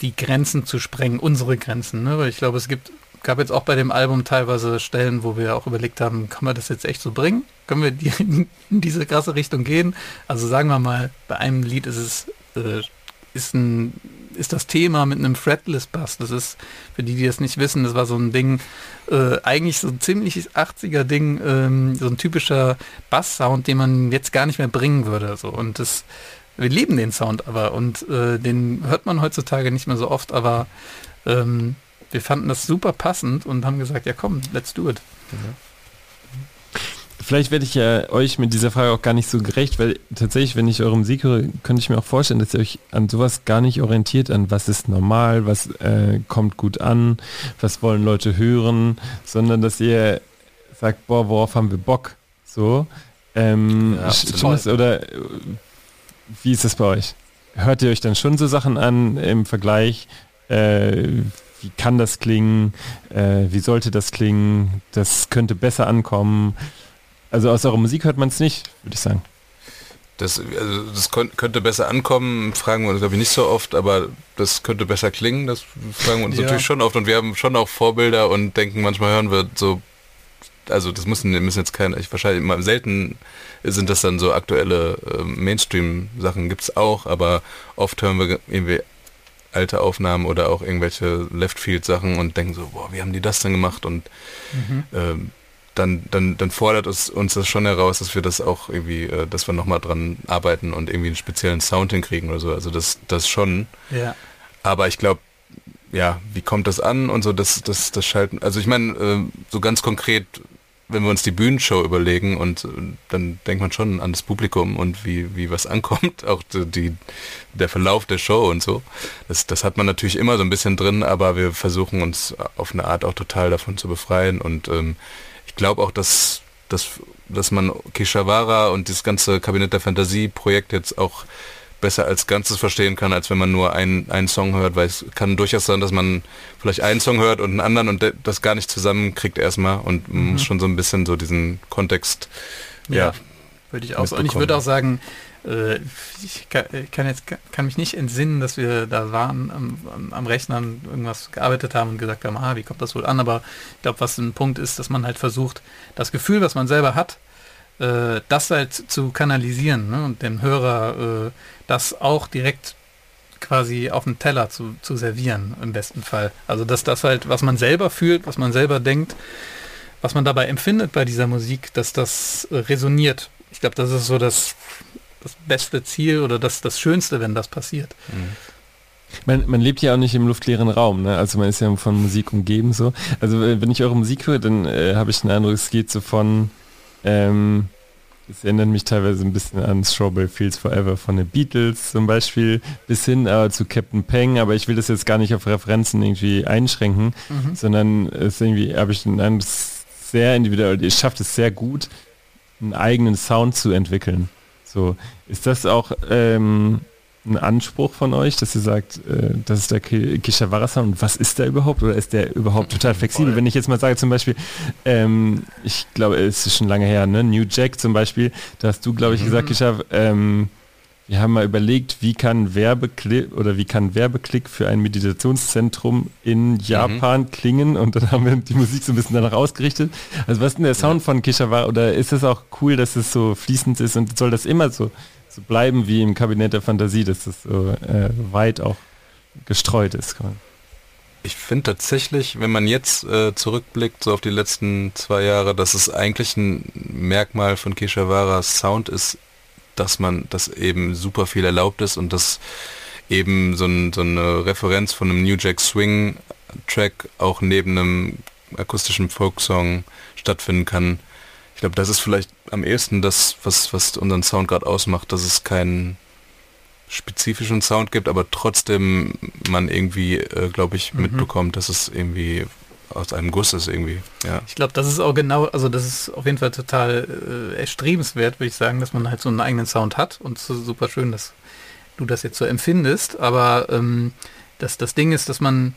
die Grenzen zu sprengen, unsere Grenzen. Ne? Weil ich glaube, es gibt, gab jetzt auch bei dem Album teilweise Stellen, wo wir auch überlegt haben, kann man das jetzt echt so bringen? Können wir in diese krasse Richtung gehen? Also sagen wir mal, bei einem Lied ist es äh, ist ein ist das Thema mit einem Fretless Bass. Das ist, für die, die das nicht wissen, das war so ein Ding, äh, eigentlich so ein ziemliches 80er Ding, ähm, so ein typischer Bass-Sound, den man jetzt gar nicht mehr bringen würde. So. Und das, wir lieben den Sound aber und äh, den hört man heutzutage nicht mehr so oft, aber ähm, wir fanden das super passend und haben gesagt, ja komm, let's do it. Mhm. Vielleicht werde ich ja euch mit dieser Frage auch gar nicht so gerecht, weil tatsächlich, wenn ich eure Musik höre, könnte ich mir auch vorstellen, dass ihr euch an sowas gar nicht orientiert, an was ist normal, was äh, kommt gut an, was wollen Leute hören, sondern dass ihr sagt, boah, worauf haben wir Bock? So. Ähm, ja, oder äh, wie ist das bei euch? Hört ihr euch dann schon so Sachen an im Vergleich? Äh, wie kann das klingen? Äh, wie sollte das klingen? Das könnte besser ankommen. Also aus eurer Musik hört man es nicht, würde ich sagen. Das, also das könnte besser ankommen, fragen wir uns glaube ich nicht so oft, aber das könnte besser klingen, das fragen wir uns ja. natürlich schon oft und wir haben schon auch Vorbilder und denken, manchmal hören wir so, also das müssen, müssen jetzt keine, ich wahrscheinlich immer selten sind das dann so aktuelle äh, Mainstream-Sachen gibt es auch, aber oft hören wir irgendwie alte Aufnahmen oder auch irgendwelche Left-Field-Sachen und denken so, boah, wie haben die das denn gemacht und mhm. ähm, dann, dann, dann fordert es uns das schon heraus, dass wir das auch irgendwie, äh, dass wir nochmal dran arbeiten und irgendwie einen speziellen Sound hinkriegen oder so. Also das, das schon. Ja. Aber ich glaube, ja, wie kommt das an und so, das, das, das schalten. Also ich meine, äh, so ganz konkret, wenn wir uns die Bühnenshow überlegen und äh, dann denkt man schon an das Publikum und wie, wie was ankommt, auch die, der Verlauf der Show und so. Das, das hat man natürlich immer so ein bisschen drin, aber wir versuchen uns auf eine Art auch total davon zu befreien und ähm, ich glaube auch, dass, dass, dass man Kishawara und das ganze Kabinett der Fantasie-Projekt jetzt auch besser als Ganzes verstehen kann, als wenn man nur einen, einen Song hört, weil es kann durchaus sein, dass man vielleicht einen Song hört und einen anderen und das gar nicht zusammenkriegt erstmal und man mhm. muss schon so ein bisschen so diesen Kontext ja, ja würde ich auch sagen. Und ich würde auch sagen, äh, ich kann, jetzt kann mich nicht entsinnen, dass wir da waren am, am Rechner irgendwas gearbeitet haben und gesagt haben, ah, wie kommt das wohl an? Aber ich glaube, was ein Punkt ist, dass man halt versucht, das Gefühl, was man selber hat, äh, das halt zu kanalisieren ne? und dem Hörer äh, das auch direkt quasi auf dem Teller zu, zu servieren, im besten Fall. Also dass das halt, was man selber fühlt, was man selber denkt, was man dabei empfindet bei dieser Musik, dass das resoniert. Ich glaube, das ist so das das beste Ziel oder das, das Schönste, wenn das passiert. Mhm. Man, man, lebt ja auch nicht im luftleeren Raum, ne? also man ist ja von Musik umgeben so. Also wenn ich eure Musik höre, dann äh, habe ich den Eindruck, es geht so von, ähm, es erinnert mich teilweise ein bisschen an Strawberry Fields Forever von den Beatles zum Beispiel, bis hin äh, zu Captain Peng, aber ich will das jetzt gar nicht auf Referenzen irgendwie einschränken, mhm. sondern es irgendwie, habe ich Eindruck, sehr individuell, ihr schafft es sehr gut, einen eigenen Sound zu entwickeln. So, ist das auch ähm, ein Anspruch von euch, dass ihr sagt, äh, das ist der Kishavara-Sound und was ist der überhaupt? Oder ist der überhaupt total flexibel? Wenn ich jetzt mal sage, zum Beispiel, ähm, ich glaube, es ist schon lange her, ne? New Jack zum Beispiel, da hast du, glaube ich, mhm. gesagt, Kishav, ähm, wir haben mal überlegt, wie kann Werbeklick oder wie kann Werbeklick für ein Meditationszentrum in Japan mhm. klingen und dann haben wir die Musik so ein bisschen danach ausgerichtet. Also was ist denn der Sound ja. von Kishawa oder ist es auch cool, dass es so fließend ist und soll das immer so, so bleiben wie im Kabinett der Fantasie, dass das so äh, weit auch gestreut ist? Ich finde tatsächlich, wenn man jetzt äh, zurückblickt, so auf die letzten zwei Jahre, dass es eigentlich ein Merkmal von Keshawaras Sound ist, dass man, dass eben super viel erlaubt ist und dass eben so, ein, so eine Referenz von einem New Jack Swing Track auch neben einem akustischen Folksong stattfinden kann. Glaube, das ist vielleicht am ehesten das, was, was unseren Sound gerade ausmacht, dass es keinen spezifischen Sound gibt, aber trotzdem man irgendwie, äh, glaube ich, mhm. mitbekommt, dass es irgendwie aus einem Guss ist irgendwie. Ja. Ich glaube, das ist auch genau, also das ist auf jeden Fall total äh, erstrebenswert, würde ich sagen, dass man halt so einen eigenen Sound hat und so super schön, dass du das jetzt so empfindest. Aber ähm, das, das Ding ist, dass man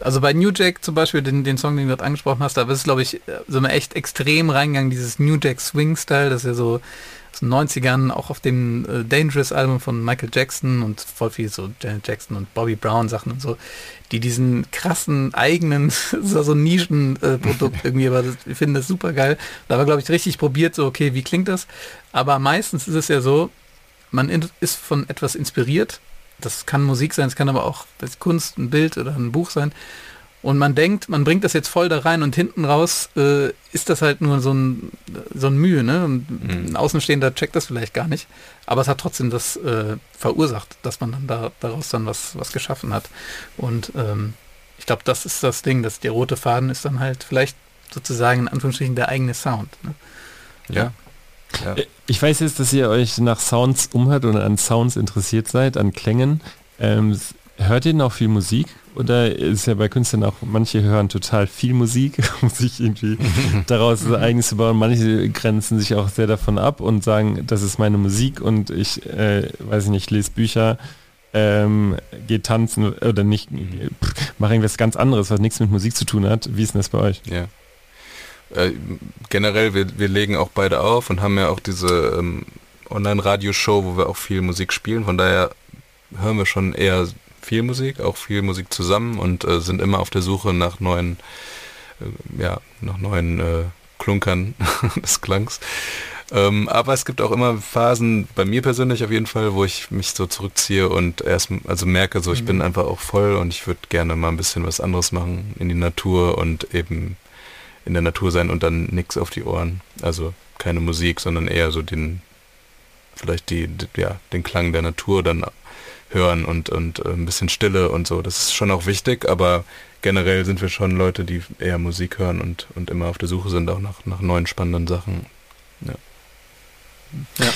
also bei New Jack zum Beispiel, den, den Song, den du gerade angesprochen hast, da ist glaube ich, so eine echt extrem reingegangen, dieses New Jack Swing-Style, das ist ja so aus den 90ern, auch auf dem äh, Dangerous-Album von Michael Jackson und voll viel so Janet Jackson und Bobby Brown Sachen und so, die diesen krassen eigenen, so, so Nischenprodukt äh, irgendwie, aber das, wir finden das super geil. Da war, glaube ich, richtig probiert, so, okay, wie klingt das? Aber meistens ist es ja so, man ist von etwas inspiriert das kann Musik sein, es kann aber auch Kunst, ein Bild oder ein Buch sein. Und man denkt, man bringt das jetzt voll da rein und hinten raus äh, ist das halt nur so ein, so ein Mühe. Ne? Und mhm. Ein Außenstehender checkt das vielleicht gar nicht. Aber es hat trotzdem das äh, verursacht, dass man dann da, daraus dann was, was geschaffen hat. Und ähm, ich glaube, das ist das Ding, dass der rote Faden ist dann halt vielleicht sozusagen in Anführungsstrichen der eigene Sound. Ne? Ja, ja. Äh, ich weiß jetzt, dass ihr euch nach Sounds umhört oder an Sounds interessiert seid, an Klängen. Ähm, hört ihr noch viel Musik? Oder ist ja bei Künstlern auch, manche hören total viel Musik, um sich irgendwie daraus das eigenes zu bauen. Manche grenzen sich auch sehr davon ab und sagen, das ist meine Musik und ich, äh, weiß ich nicht, lese Bücher, ähm, gehe tanzen oder nicht, mache irgendwas ganz anderes, was nichts mit Musik zu tun hat. Wie ist denn das bei euch? Ja. Äh, generell, wir, wir legen auch beide auf und haben ja auch diese ähm, Online-Radio-Show, wo wir auch viel Musik spielen. Von daher hören wir schon eher viel Musik, auch viel Musik zusammen und äh, sind immer auf der Suche nach neuen, äh, ja, nach neuen äh, Klunkern des Klangs. Ähm, aber es gibt auch immer Phasen, bei mir persönlich auf jeden Fall, wo ich mich so zurückziehe und erst, also merke, so ich mhm. bin einfach auch voll und ich würde gerne mal ein bisschen was anderes machen in die Natur und eben in der Natur sein und dann nichts auf die Ohren. Also keine Musik, sondern eher so den, vielleicht die, ja, den Klang der Natur dann hören und, und äh, ein bisschen Stille und so. Das ist schon auch wichtig, aber generell sind wir schon Leute, die eher Musik hören und, und immer auf der Suche sind auch nach, nach neuen spannenden Sachen. Ja. ja.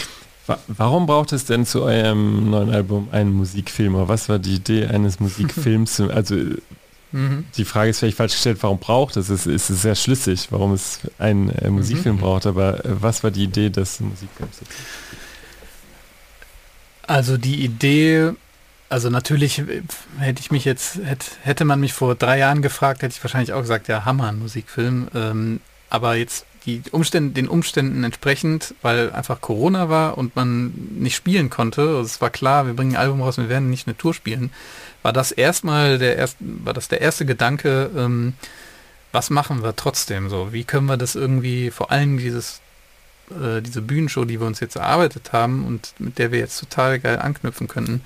Warum braucht es denn zu eurem neuen Album einen Musikfilm? Oder was war die Idee eines Musikfilms? Also Mhm. Die Frage ist vielleicht falsch gestellt, warum braucht es? Es ist sehr schlüssig, warum es einen äh, Musikfilm mhm. braucht, aber äh, was war die Idee des Musikfilms? Also die Idee, also natürlich äh, hätte ich mich jetzt, hätte, hätte man mich vor drei Jahren gefragt, hätte ich wahrscheinlich auch gesagt, ja, Hammer, ein Musikfilm. Ähm, aber jetzt die Umstände, den Umständen entsprechend, weil einfach Corona war und man nicht spielen konnte, also es war klar, wir bringen ein Album raus, wir werden nicht eine Tour spielen, war das erstmal der erste, war das der erste Gedanke, ähm, was machen wir trotzdem so? Wie können wir das irgendwie, vor allem dieses, äh, diese Bühnenshow, die wir uns jetzt erarbeitet haben und mit der wir jetzt total geil anknüpfen könnten,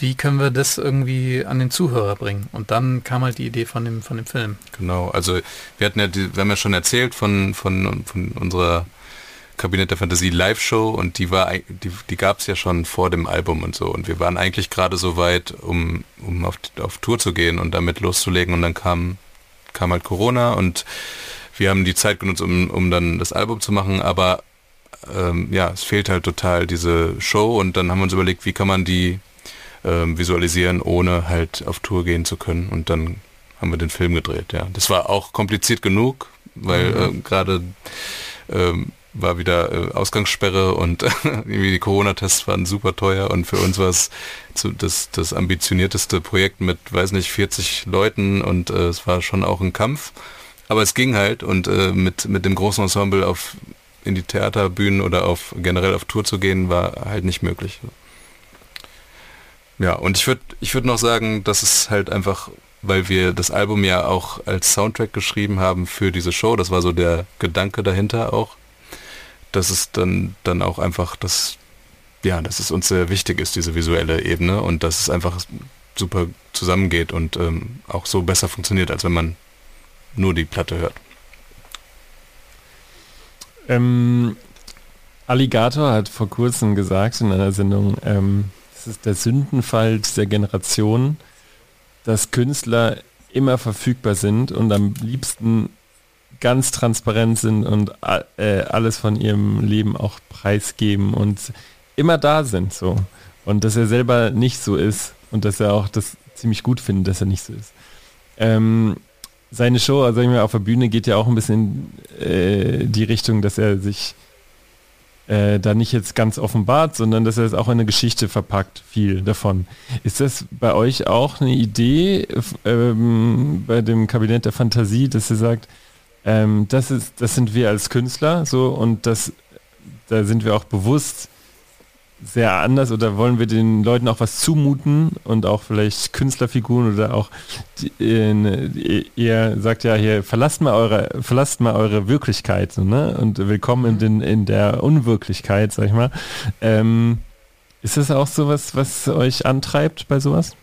wie können wir das irgendwie an den Zuhörer bringen? Und dann kam halt die Idee von dem, von dem Film. Genau, also wir hatten ja, wir haben ja schon erzählt von, von, von unserer Kabinett der Fantasie Live-Show und die war, die, die gab es ja schon vor dem Album und so. Und wir waren eigentlich gerade so weit, um, um auf, auf Tour zu gehen und damit loszulegen. Und dann kam, kam halt Corona und wir haben die Zeit genutzt, um, um dann das Album zu machen, aber ähm, ja, es fehlt halt total diese Show und dann haben wir uns überlegt, wie kann man die ähm, visualisieren, ohne halt auf Tour gehen zu können. Und dann haben wir den Film gedreht, ja. Das war auch kompliziert genug, weil mhm. äh, gerade ähm, war wieder äh, Ausgangssperre und irgendwie die Corona-Tests waren super teuer und für uns war es das, das ambitionierteste Projekt mit, weiß nicht, 40 Leuten und äh, es war schon auch ein Kampf. Aber es ging halt und äh, mit, mit dem großen Ensemble auf in die Theaterbühnen oder auf generell auf Tour zu gehen, war halt nicht möglich. Ja, und ich würde ich würde noch sagen, dass es halt einfach, weil wir das Album ja auch als Soundtrack geschrieben haben für diese Show, das war so der Gedanke dahinter auch, dass es dann, dann auch einfach das, ja, dass es uns sehr wichtig ist, diese visuelle Ebene und dass es einfach super zusammengeht und ähm, auch so besser funktioniert, als wenn man nur die Platte hört. Ähm, Alligator hat vor kurzem gesagt in einer Sendung, ähm, es ist der Sündenfall dieser Generation, dass Künstler immer verfügbar sind und am liebsten ganz transparent sind und äh, alles von ihrem Leben auch preisgeben und immer da sind so. Und dass er selber nicht so ist und dass er auch das ziemlich gut findet, dass er nicht so ist. Ähm, seine Show, also ich mal, auf der Bühne geht ja auch ein bisschen in äh, die Richtung, dass er sich äh, da nicht jetzt ganz offenbart, sondern dass er es auch in eine Geschichte verpackt, viel davon. Ist das bei euch auch eine Idee ähm, bei dem Kabinett der Fantasie, dass ihr sagt, ähm, das ist, das sind wir als Künstler so und das, da sind wir auch bewusst sehr anders oder wollen wir den Leuten auch was zumuten und auch vielleicht Künstlerfiguren oder auch die, ihr sagt ja hier verlasst mal eure verlasst mal eure Wirklichkeit so, ne? und willkommen in, den, in der Unwirklichkeit sag ich mal ähm, ist das auch sowas was euch antreibt bei sowas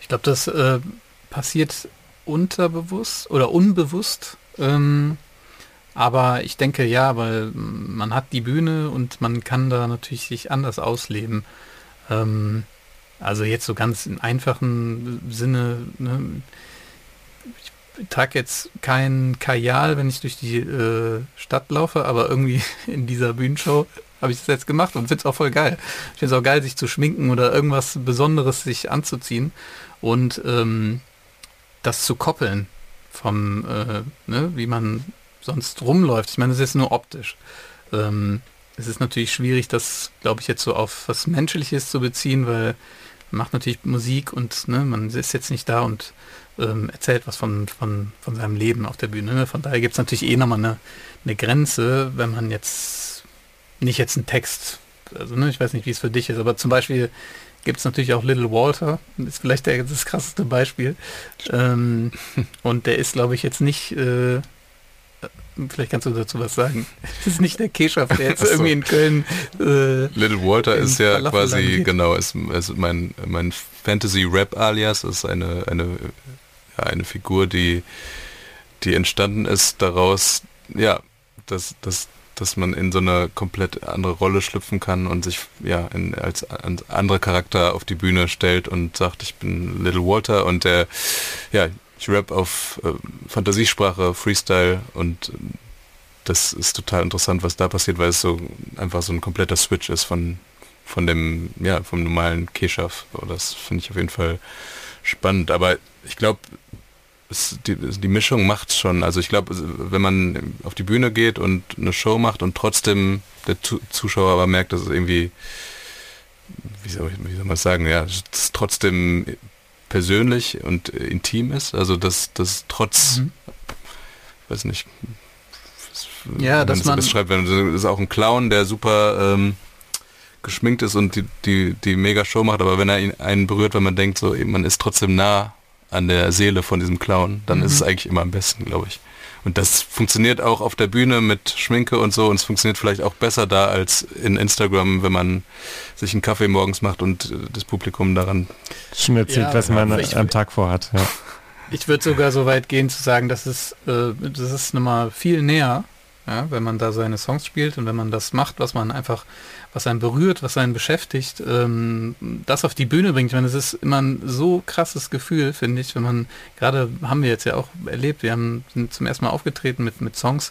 ich glaube das äh, passiert unterbewusst oder unbewusst ähm, aber ich denke ja, weil man hat die Bühne und man kann da natürlich sich anders ausleben. Ähm, also jetzt so ganz im einfachen Sinne, ne, ich trage jetzt kein Kajal, wenn ich durch die äh, Stadt laufe, aber irgendwie in dieser Bühnenshow habe ich das jetzt gemacht und finde es auch voll geil. Ich finde es auch geil, sich zu schminken oder irgendwas Besonderes sich anzuziehen und ähm, das zu koppeln vom, äh, ne, wie man sonst rumläuft. Ich meine, es ist nur optisch. Ähm, es ist natürlich schwierig, das, glaube ich, jetzt so auf was Menschliches zu beziehen, weil man macht natürlich Musik und ne, man ist jetzt nicht da und ähm, erzählt was von, von, von seinem Leben auf der Bühne. Ne? Von daher gibt es natürlich eh nochmal eine, eine Grenze, wenn man jetzt nicht jetzt einen Text, also ne, ich weiß nicht, wie es für dich ist, aber zum Beispiel gibt es natürlich auch Little Walter, ist vielleicht der, das krasseste Beispiel. Ähm, und der ist, glaube ich, jetzt nicht äh, Vielleicht kannst du dazu was sagen. Es ist nicht der Keschaff, der jetzt so. irgendwie in Köln. Äh, Little Walter ist ja quasi, genau, ist, ist mein, mein Fantasy-Rap-Alias, ist eine, eine, ja, eine Figur, die, die entstanden ist daraus, ja, dass, dass, dass man in so eine komplett andere Rolle schlüpfen kann und sich ja in, als, als anderer Charakter auf die Bühne stellt und sagt, ich bin Little Walter und der, ja, ich rap auf äh, Fantasiesprache, Freestyle und äh, das ist total interessant, was da passiert, weil es so einfach so ein kompletter Switch ist von, von dem, ja, vom normalen Keshav. Das finde ich auf jeden Fall spannend. Aber ich glaube, die, die Mischung macht schon. Also ich glaube, wenn man auf die Bühne geht und eine Show macht und trotzdem der Zuschauer aber merkt, dass es irgendwie, wie soll, ich, wie soll man sagen, ja, es ist trotzdem persönlich und intim ist. Also dass das trotz, mhm. weiß nicht, ja, dass man beschreibt, wenn das ist auch ein Clown, der super ähm, geschminkt ist und die, die, die mega Show macht, aber wenn er ihn einen berührt, wenn man denkt, so man ist trotzdem nah an der Seele von diesem Clown, dann mhm. ist es eigentlich immer am besten, glaube ich. Und das funktioniert auch auf der Bühne mit Schminke und so und es funktioniert vielleicht auch besser da als in Instagram, wenn man sich einen Kaffee morgens macht und äh, das Publikum daran schon erzählt, ja, was man ich, am Tag vorhat. Ja. Ich würde sogar so weit gehen zu sagen, dass es äh, das ist nochmal viel näher, ja, wenn man da seine Songs spielt und wenn man das macht, was man einfach was einen berührt, was einen beschäftigt, ähm, das auf die Bühne bringt. Ich meine, es ist immer ein so krasses Gefühl, finde ich, wenn man, gerade haben wir jetzt ja auch erlebt, wir haben, zum ersten Mal aufgetreten mit, mit Songs,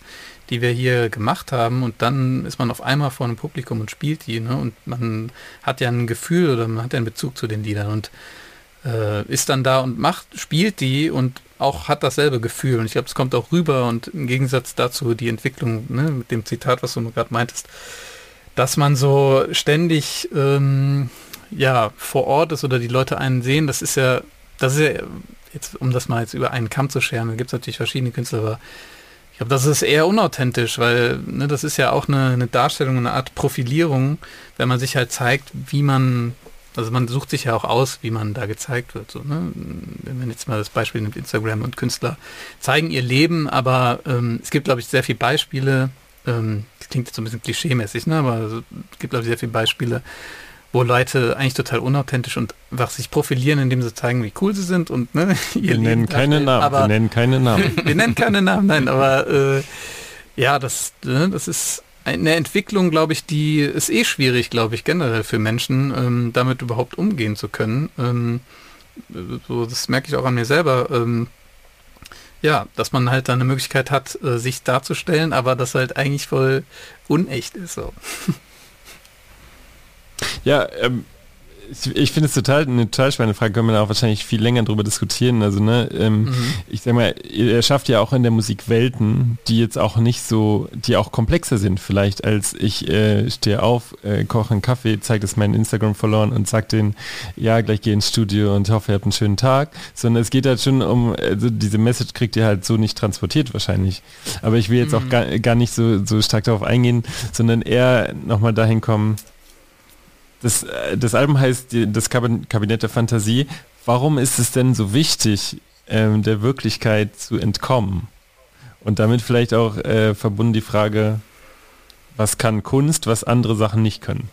die wir hier gemacht haben und dann ist man auf einmal vor einem Publikum und spielt die, ne? Und man hat ja ein Gefühl oder man hat ja einen Bezug zu den Liedern und äh, ist dann da und macht, spielt die und auch hat dasselbe Gefühl. Und ich glaube, es kommt auch rüber und im Gegensatz dazu die Entwicklung, ne, mit dem Zitat, was du gerade meintest, dass man so ständig ähm, ja vor Ort ist oder die Leute einen sehen, das ist ja, das ist ja, jetzt, um das mal jetzt über einen Kamm zu scheren, da gibt es natürlich verschiedene Künstler, aber ich glaube, das ist eher unauthentisch, weil ne, das ist ja auch eine, eine Darstellung, eine Art Profilierung, wenn man sich halt zeigt, wie man, also man sucht sich ja auch aus, wie man da gezeigt wird. So, ne? Wenn man jetzt mal das Beispiel nimmt, Instagram und Künstler zeigen ihr Leben, aber ähm, es gibt, glaube ich, sehr viele Beispiele, ähm, klingt jetzt so ein bisschen klischeemäßig, ne? aber es gibt, glaube ich, sehr viele Beispiele, wo Leute eigentlich total unauthentisch und einfach sich profilieren, indem sie zeigen, wie cool sie sind und ne, ihr Wir nennen keine Namen. Aber, wir nennen keine Namen. wir nennen keine Namen, nein, aber äh, ja, das, ne, das ist eine Entwicklung, glaube ich, die ist eh schwierig, glaube ich, generell für Menschen, ähm, damit überhaupt umgehen zu können. Ähm, so, das merke ich auch an mir selber. Ähm, ja, dass man halt dann eine Möglichkeit hat, äh, sich darzustellen, aber das halt eigentlich voll unecht ist. So. Ja, ähm, ich, ich finde es total eine total spannende Frage, können wir auch wahrscheinlich viel länger drüber diskutieren. Also, ne, ähm, mhm. ich sag mal, er schafft ja auch in der Musik Welten, die jetzt auch nicht so, die auch komplexer sind, vielleicht als ich äh, stehe auf, äh, koche einen Kaffee, zeige das meinen Instagram verloren und sag denen, ja, gleich gehe ins Studio und hoffe, ihr habt einen schönen Tag. Sondern es geht halt schon um, also diese Message kriegt ihr halt so nicht transportiert wahrscheinlich. Aber ich will jetzt mhm. auch gar, gar nicht so, so stark darauf eingehen, sondern eher nochmal dahin kommen, das, äh, das Album heißt das Kabinett der Fantasie. Warum ist es denn so wichtig, ähm, der Wirklichkeit zu entkommen? Und damit vielleicht auch äh, verbunden die Frage, was kann Kunst, was andere Sachen nicht können?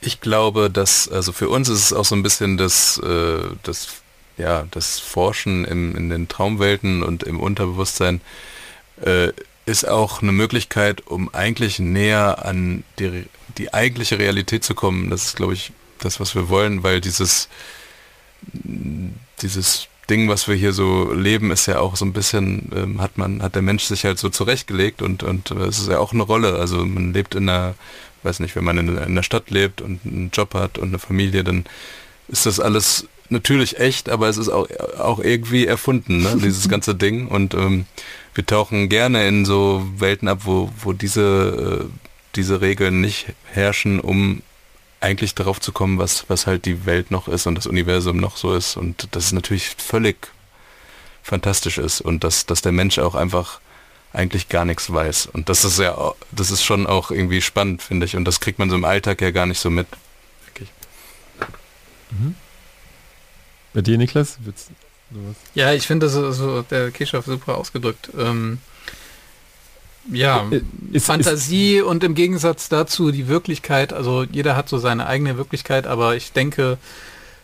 Ich glaube, dass, also für uns ist es auch so ein bisschen das, äh, das, ja, das Forschen im, in den Traumwelten und im Unterbewusstsein ist auch eine Möglichkeit, um eigentlich näher an die, die eigentliche Realität zu kommen. Das ist, glaube ich, das, was wir wollen, weil dieses, dieses Ding, was wir hier so leben, ist ja auch so ein bisschen, ähm, hat man, hat der Mensch sich halt so zurechtgelegt und, und äh, es ist ja auch eine Rolle. Also man lebt in einer, weiß nicht, wenn man in, in der Stadt lebt und einen Job hat und eine Familie, dann ist das alles natürlich echt, aber es ist auch, auch irgendwie erfunden, ne? dieses ganze Ding. Und ähm, wir tauchen gerne in so Welten ab, wo, wo diese, äh, diese Regeln nicht herrschen, um eigentlich darauf zu kommen, was, was halt die Welt noch ist und das Universum noch so ist. Und das ist natürlich völlig fantastisch ist und dass, dass der Mensch auch einfach eigentlich gar nichts weiß. Und das ist ja, das ist schon auch irgendwie spannend, finde ich. Und das kriegt man so im Alltag ja gar nicht so mit. Mhm. Bei dir, Niklas? Wird's sowas? Ja, ich finde das so, der Kirchhoff super ausgedrückt. Ähm, ja, äh, ist, Fantasie ist, und im Gegensatz dazu die Wirklichkeit. Also jeder hat so seine eigene Wirklichkeit, aber ich denke,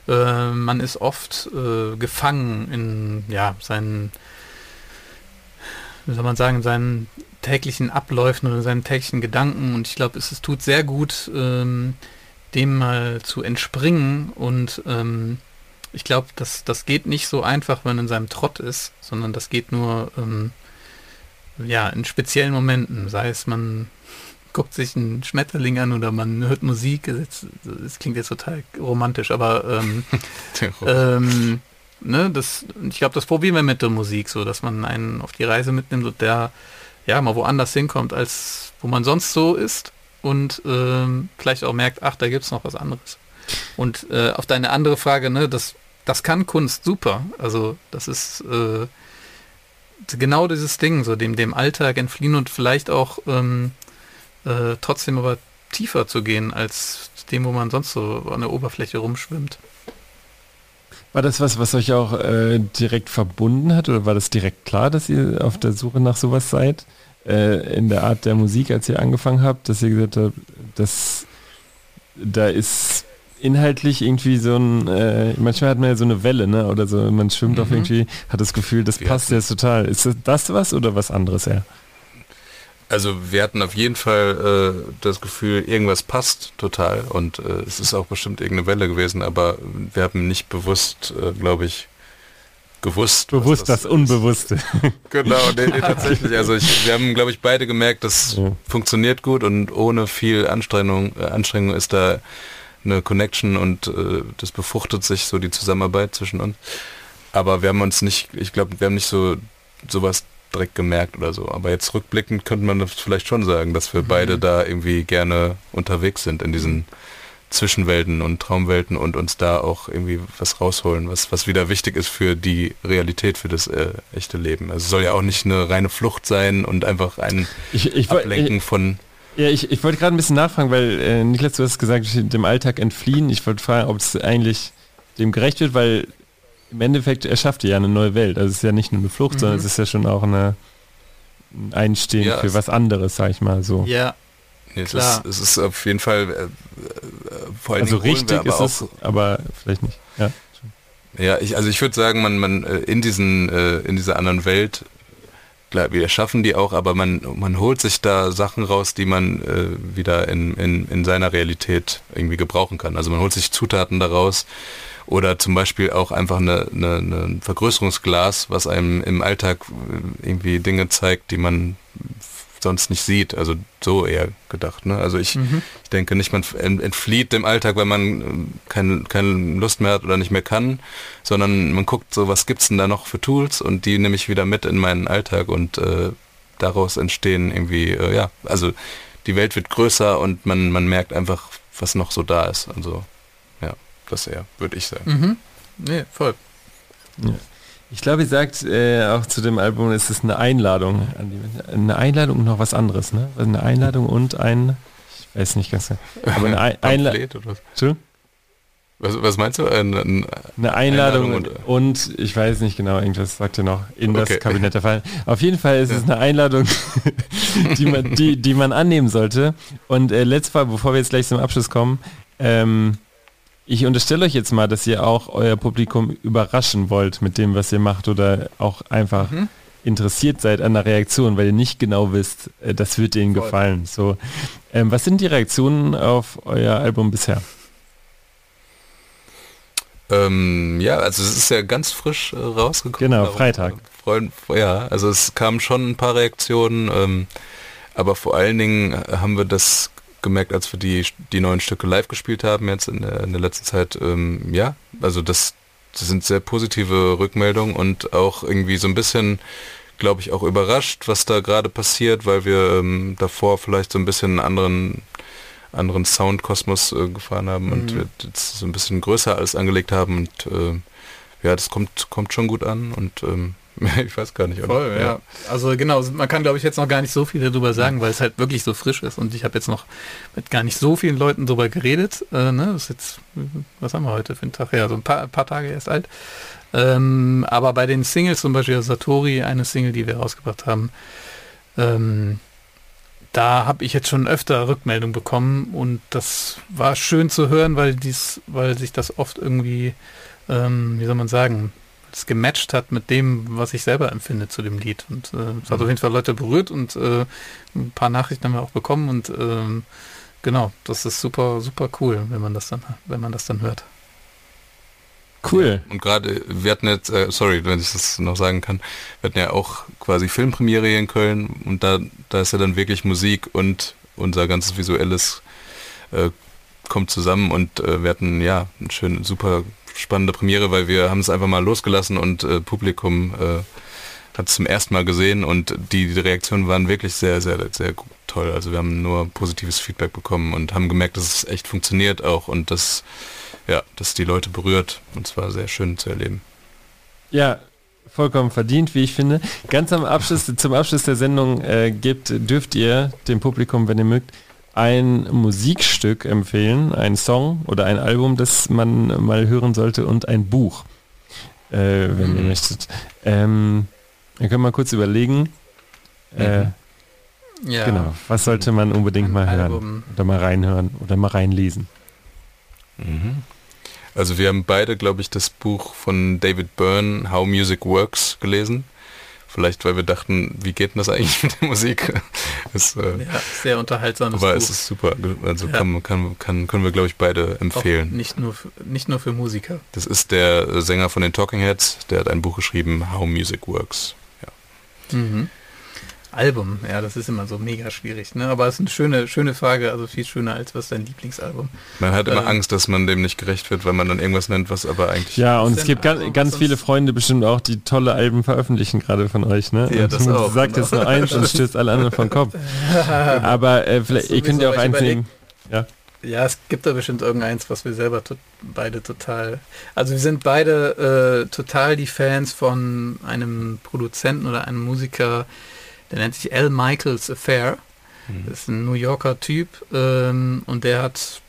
äh, man ist oft äh, gefangen in ja seinen, wie soll man sagen, seinen täglichen Abläufen oder seinen täglichen Gedanken. Und ich glaube, es, es, tut sehr gut, ähm, dem mal zu entspringen und ähm, ich glaube, das, das geht nicht so einfach, wenn man in seinem Trott ist, sondern das geht nur ähm, ja, in speziellen Momenten. Sei es, man guckt sich einen Schmetterling an oder man hört Musik. Das klingt jetzt total romantisch, aber ähm, ähm, ne, das, ich glaube, das probieren wir mit der Musik so, dass man einen auf die Reise mitnimmt und der ja mal woanders hinkommt, als wo man sonst so ist und ähm, vielleicht auch merkt, ach, da gibt es noch was anderes. Und äh, auf deine andere Frage, ne, das das kann Kunst super. Also das ist äh, genau dieses Ding, so dem, dem Alltag entfliehen und vielleicht auch ähm, äh, trotzdem aber tiefer zu gehen als dem, wo man sonst so an der Oberfläche rumschwimmt. War das was, was euch auch äh, direkt verbunden hat oder war das direkt klar, dass ihr auf der Suche nach sowas seid? Äh, in der Art der Musik, als ihr angefangen habt, dass ihr gesagt habt, dass da ist inhaltlich irgendwie so ein, äh, manchmal hat man ja so eine Welle, ne? Oder so, man schwimmt mhm. auf irgendwie, hat das Gefühl, das wir passt jetzt total. Ist das, das was oder was anderes, ja? Also wir hatten auf jeden Fall äh, das Gefühl, irgendwas passt total und äh, es ist auch bestimmt irgendeine Welle gewesen, aber wir haben nicht bewusst, äh, glaube ich, gewusst. Bewusst das, das Unbewusste. genau, nee, nee, tatsächlich. Also ich, wir haben, glaube ich, beide gemerkt, das ja. funktioniert gut und ohne viel Anstrengung, äh, Anstrengung ist da eine Connection und äh, das befruchtet sich so die Zusammenarbeit zwischen uns. Aber wir haben uns nicht, ich glaube, wir haben nicht so sowas direkt gemerkt oder so. Aber jetzt rückblickend könnte man das vielleicht schon sagen, dass wir mhm. beide da irgendwie gerne unterwegs sind in diesen Zwischenwelten und Traumwelten und uns da auch irgendwie was rausholen, was, was wieder wichtig ist für die Realität, für das äh, echte Leben. Also es soll ja auch nicht eine reine Flucht sein und einfach ein ich, ich, Ablenken ich, von ja, ich, ich wollte gerade ein bisschen nachfragen, weil äh, Niklas, du hast gesagt, dem Alltag entfliehen. Ich wollte fragen, ob es eigentlich dem gerecht wird, weil im Endeffekt erschafft ihr ja eine neue Welt. Also es ist ja nicht nur eine Flucht, mhm. sondern es ist ja schon auch eine, ein Einstehen ja, für was anderes, sag ich mal so. Ja. Nee, es, Klar. Ist, es ist auf jeden Fall äh, äh vor allem also richtig ist es, aber vielleicht nicht. Ja, ja ich, also ich würde sagen, man, man äh, in diesen, äh, in dieser anderen Welt klar, wir schaffen die auch, aber man, man holt sich da Sachen raus, die man äh, wieder in, in, in seiner Realität irgendwie gebrauchen kann. Also man holt sich Zutaten daraus oder zum Beispiel auch einfach eine, eine, eine Vergrößerungsglas, was einem im Alltag äh, irgendwie Dinge zeigt, die man sonst nicht sieht. Also so eher gedacht. Ne? Also ich, mhm. ich denke nicht, man entflieht dem Alltag, wenn man ähm, keine, keine Lust mehr hat oder nicht mehr kann, sondern man guckt so, was gibt's denn da noch für Tools und die nehme ich wieder mit in meinen Alltag und äh, daraus entstehen irgendwie, äh, ja, also die Welt wird größer und man, man merkt einfach, was noch so da ist. Also ja, das eher, würde ich sagen. Mhm. Nee, voll. Ja. Ich glaube, ihr sagt äh, auch zu dem Album, es ist eine Einladung. eine Einladung und noch was anderes, ne? Also eine Einladung und ein, ich weiß nicht ganz genau. Aber eine Einladung. Was, was, meinst du? Ein, ein eine Einladung, Einladung und, und, ich weiß nicht genau, irgendwas sagt ihr noch, in das okay. Kabinett der Fallen. Auf jeden Fall ist ja. es eine Einladung, die, man, die, die man annehmen sollte. Und äh, letztes Mal, bevor wir jetzt gleich zum Abschluss kommen, ähm, ich unterstelle euch jetzt mal, dass ihr auch euer Publikum überraschen wollt mit dem, was ihr macht oder auch einfach mhm. interessiert seid an der Reaktion, weil ihr nicht genau wisst, äh, das wird ihnen Voll. gefallen. So, ähm, was sind die Reaktionen auf euer Album bisher? Ähm, ja, also es ist ja ganz frisch äh, rausgekommen. Genau, Freitag. Freund, ja, also es kamen schon ein paar Reaktionen, ähm, aber vor allen Dingen haben wir das gemerkt, als wir die, die neuen Stücke live gespielt haben jetzt in der, in der letzten Zeit. Ähm, ja, also das, das sind sehr positive Rückmeldungen und auch irgendwie so ein bisschen, glaube ich, auch überrascht, was da gerade passiert, weil wir ähm, davor vielleicht so ein bisschen einen anderen anderen Soundkosmos äh, gefahren haben mhm. und wir jetzt so ein bisschen größer alles angelegt haben und äh, ja, das kommt kommt schon gut an und ähm, ich weiß gar nicht. Oder? Voll, ja. ja. Also genau, man kann glaube ich jetzt noch gar nicht so viel darüber sagen, weil es halt wirklich so frisch ist und ich habe jetzt noch mit gar nicht so vielen Leuten darüber geredet. Äh, ne? Das ist jetzt, was haben wir heute für einen Tag? Ja, so ein paar, paar Tage erst alt. Ähm, aber bei den Singles, zum Beispiel Satori, eine Single, die wir rausgebracht haben, ähm, da habe ich jetzt schon öfter Rückmeldung bekommen und das war schön zu hören, weil dies, weil sich das oft irgendwie, ähm, wie soll man sagen, es gematcht hat mit dem, was ich selber empfinde zu dem Lied. Und äh, es hat mhm. auf jeden Fall Leute berührt und äh, ein paar Nachrichten haben wir auch bekommen und ähm, genau, das ist super, super cool, wenn man das dann, wenn man das dann hört. Cool. Ja, und gerade, wir hatten jetzt, äh, sorry, wenn ich das noch sagen kann, wir hatten ja auch quasi Filmpremiere hier in Köln und da, da ist ja dann wirklich Musik und unser ganzes visuelles äh, kommt zusammen und äh, wir hatten ja einen schönen, super spannende Premiere, weil wir haben es einfach mal losgelassen und äh, Publikum äh, hat es zum ersten Mal gesehen und die, die Reaktionen waren wirklich sehr, sehr, sehr toll. Also wir haben nur positives Feedback bekommen und haben gemerkt, dass es echt funktioniert auch und dass, ja, dass die Leute berührt und es war sehr schön zu erleben. Ja, vollkommen verdient, wie ich finde. Ganz am Abschluss, zum Abschluss der Sendung äh, gibt, dürft ihr dem Publikum, wenn ihr mögt, ein Musikstück empfehlen, ein Song oder ein Album, das man mal hören sollte und ein Buch, äh, wenn mhm. ihr möchtet. Ähm, wir können mal kurz überlegen. Äh, ja. Genau, was sollte man unbedingt ein mal hören Album. oder mal reinhören oder mal reinlesen? Mhm. Also wir haben beide, glaube ich, das Buch von David Byrne, How Music Works, gelesen. Vielleicht, weil wir dachten, wie geht denn das eigentlich mit der Musik? ist, äh, ja, sehr unterhaltsam. Aber Buch. es ist super. Also ja. kann, kann, kann, können wir, glaube ich, beide empfehlen. Auch nicht nur, für, nicht nur für Musiker. Das ist der Sänger von den Talking Heads, der hat ein Buch geschrieben, How Music Works. Ja. Mhm. Album, ja, das ist immer so mega schwierig, ne? Aber es ist eine schöne, schöne Frage, also viel schöner als was dein Lieblingsalbum. Man hat immer ähm, Angst, dass man dem nicht gerecht wird, weil man dann irgendwas nennt, was aber eigentlich. Ja, und es gibt ganz, ganz viele Freunde bestimmt auch, die tolle Alben veröffentlichen gerade von euch, ne? Ja, und das auch. Sagt jetzt nur eins und stößt alle anderen vom Kopf. aber äh, vielleicht, ihr könnt ja auch eins nehmen. Ja. Ja, es gibt da bestimmt irgendeins, was wir selber to beide total. Also wir sind beide äh, total die Fans von einem Produzenten oder einem Musiker, der nennt sich Al Michaels Affair. Mhm. Das ist ein New Yorker Typ ähm, und der hat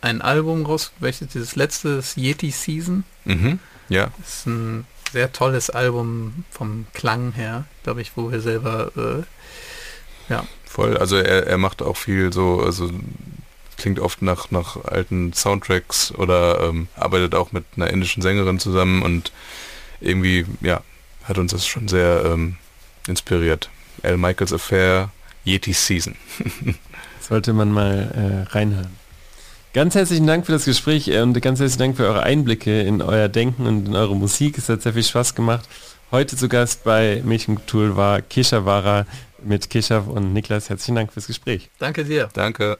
ein Album rausgebracht, dieses letzte, das Yeti Season. Mhm. Ja. Das ist ein sehr tolles Album vom Klang her, glaube ich, wo wir selber äh, ja. Voll, also er, er macht auch viel so, also klingt oft nach, nach alten Soundtracks oder ähm, arbeitet auch mit einer indischen Sängerin zusammen und irgendwie, ja, hat uns das schon sehr ähm, inspiriert. Al Michaels Affair, Yeti Season. Sollte man mal äh, reinhören. Ganz herzlichen Dank für das Gespräch äh, und ganz herzlichen Dank für eure Einblicke in euer Denken und in eure Musik. Es hat sehr viel Spaß gemacht. Heute zu Gast bei Mädchenkultur war Kesha Wara mit Keshav und Niklas. Herzlichen Dank fürs Gespräch. Danke dir. Danke.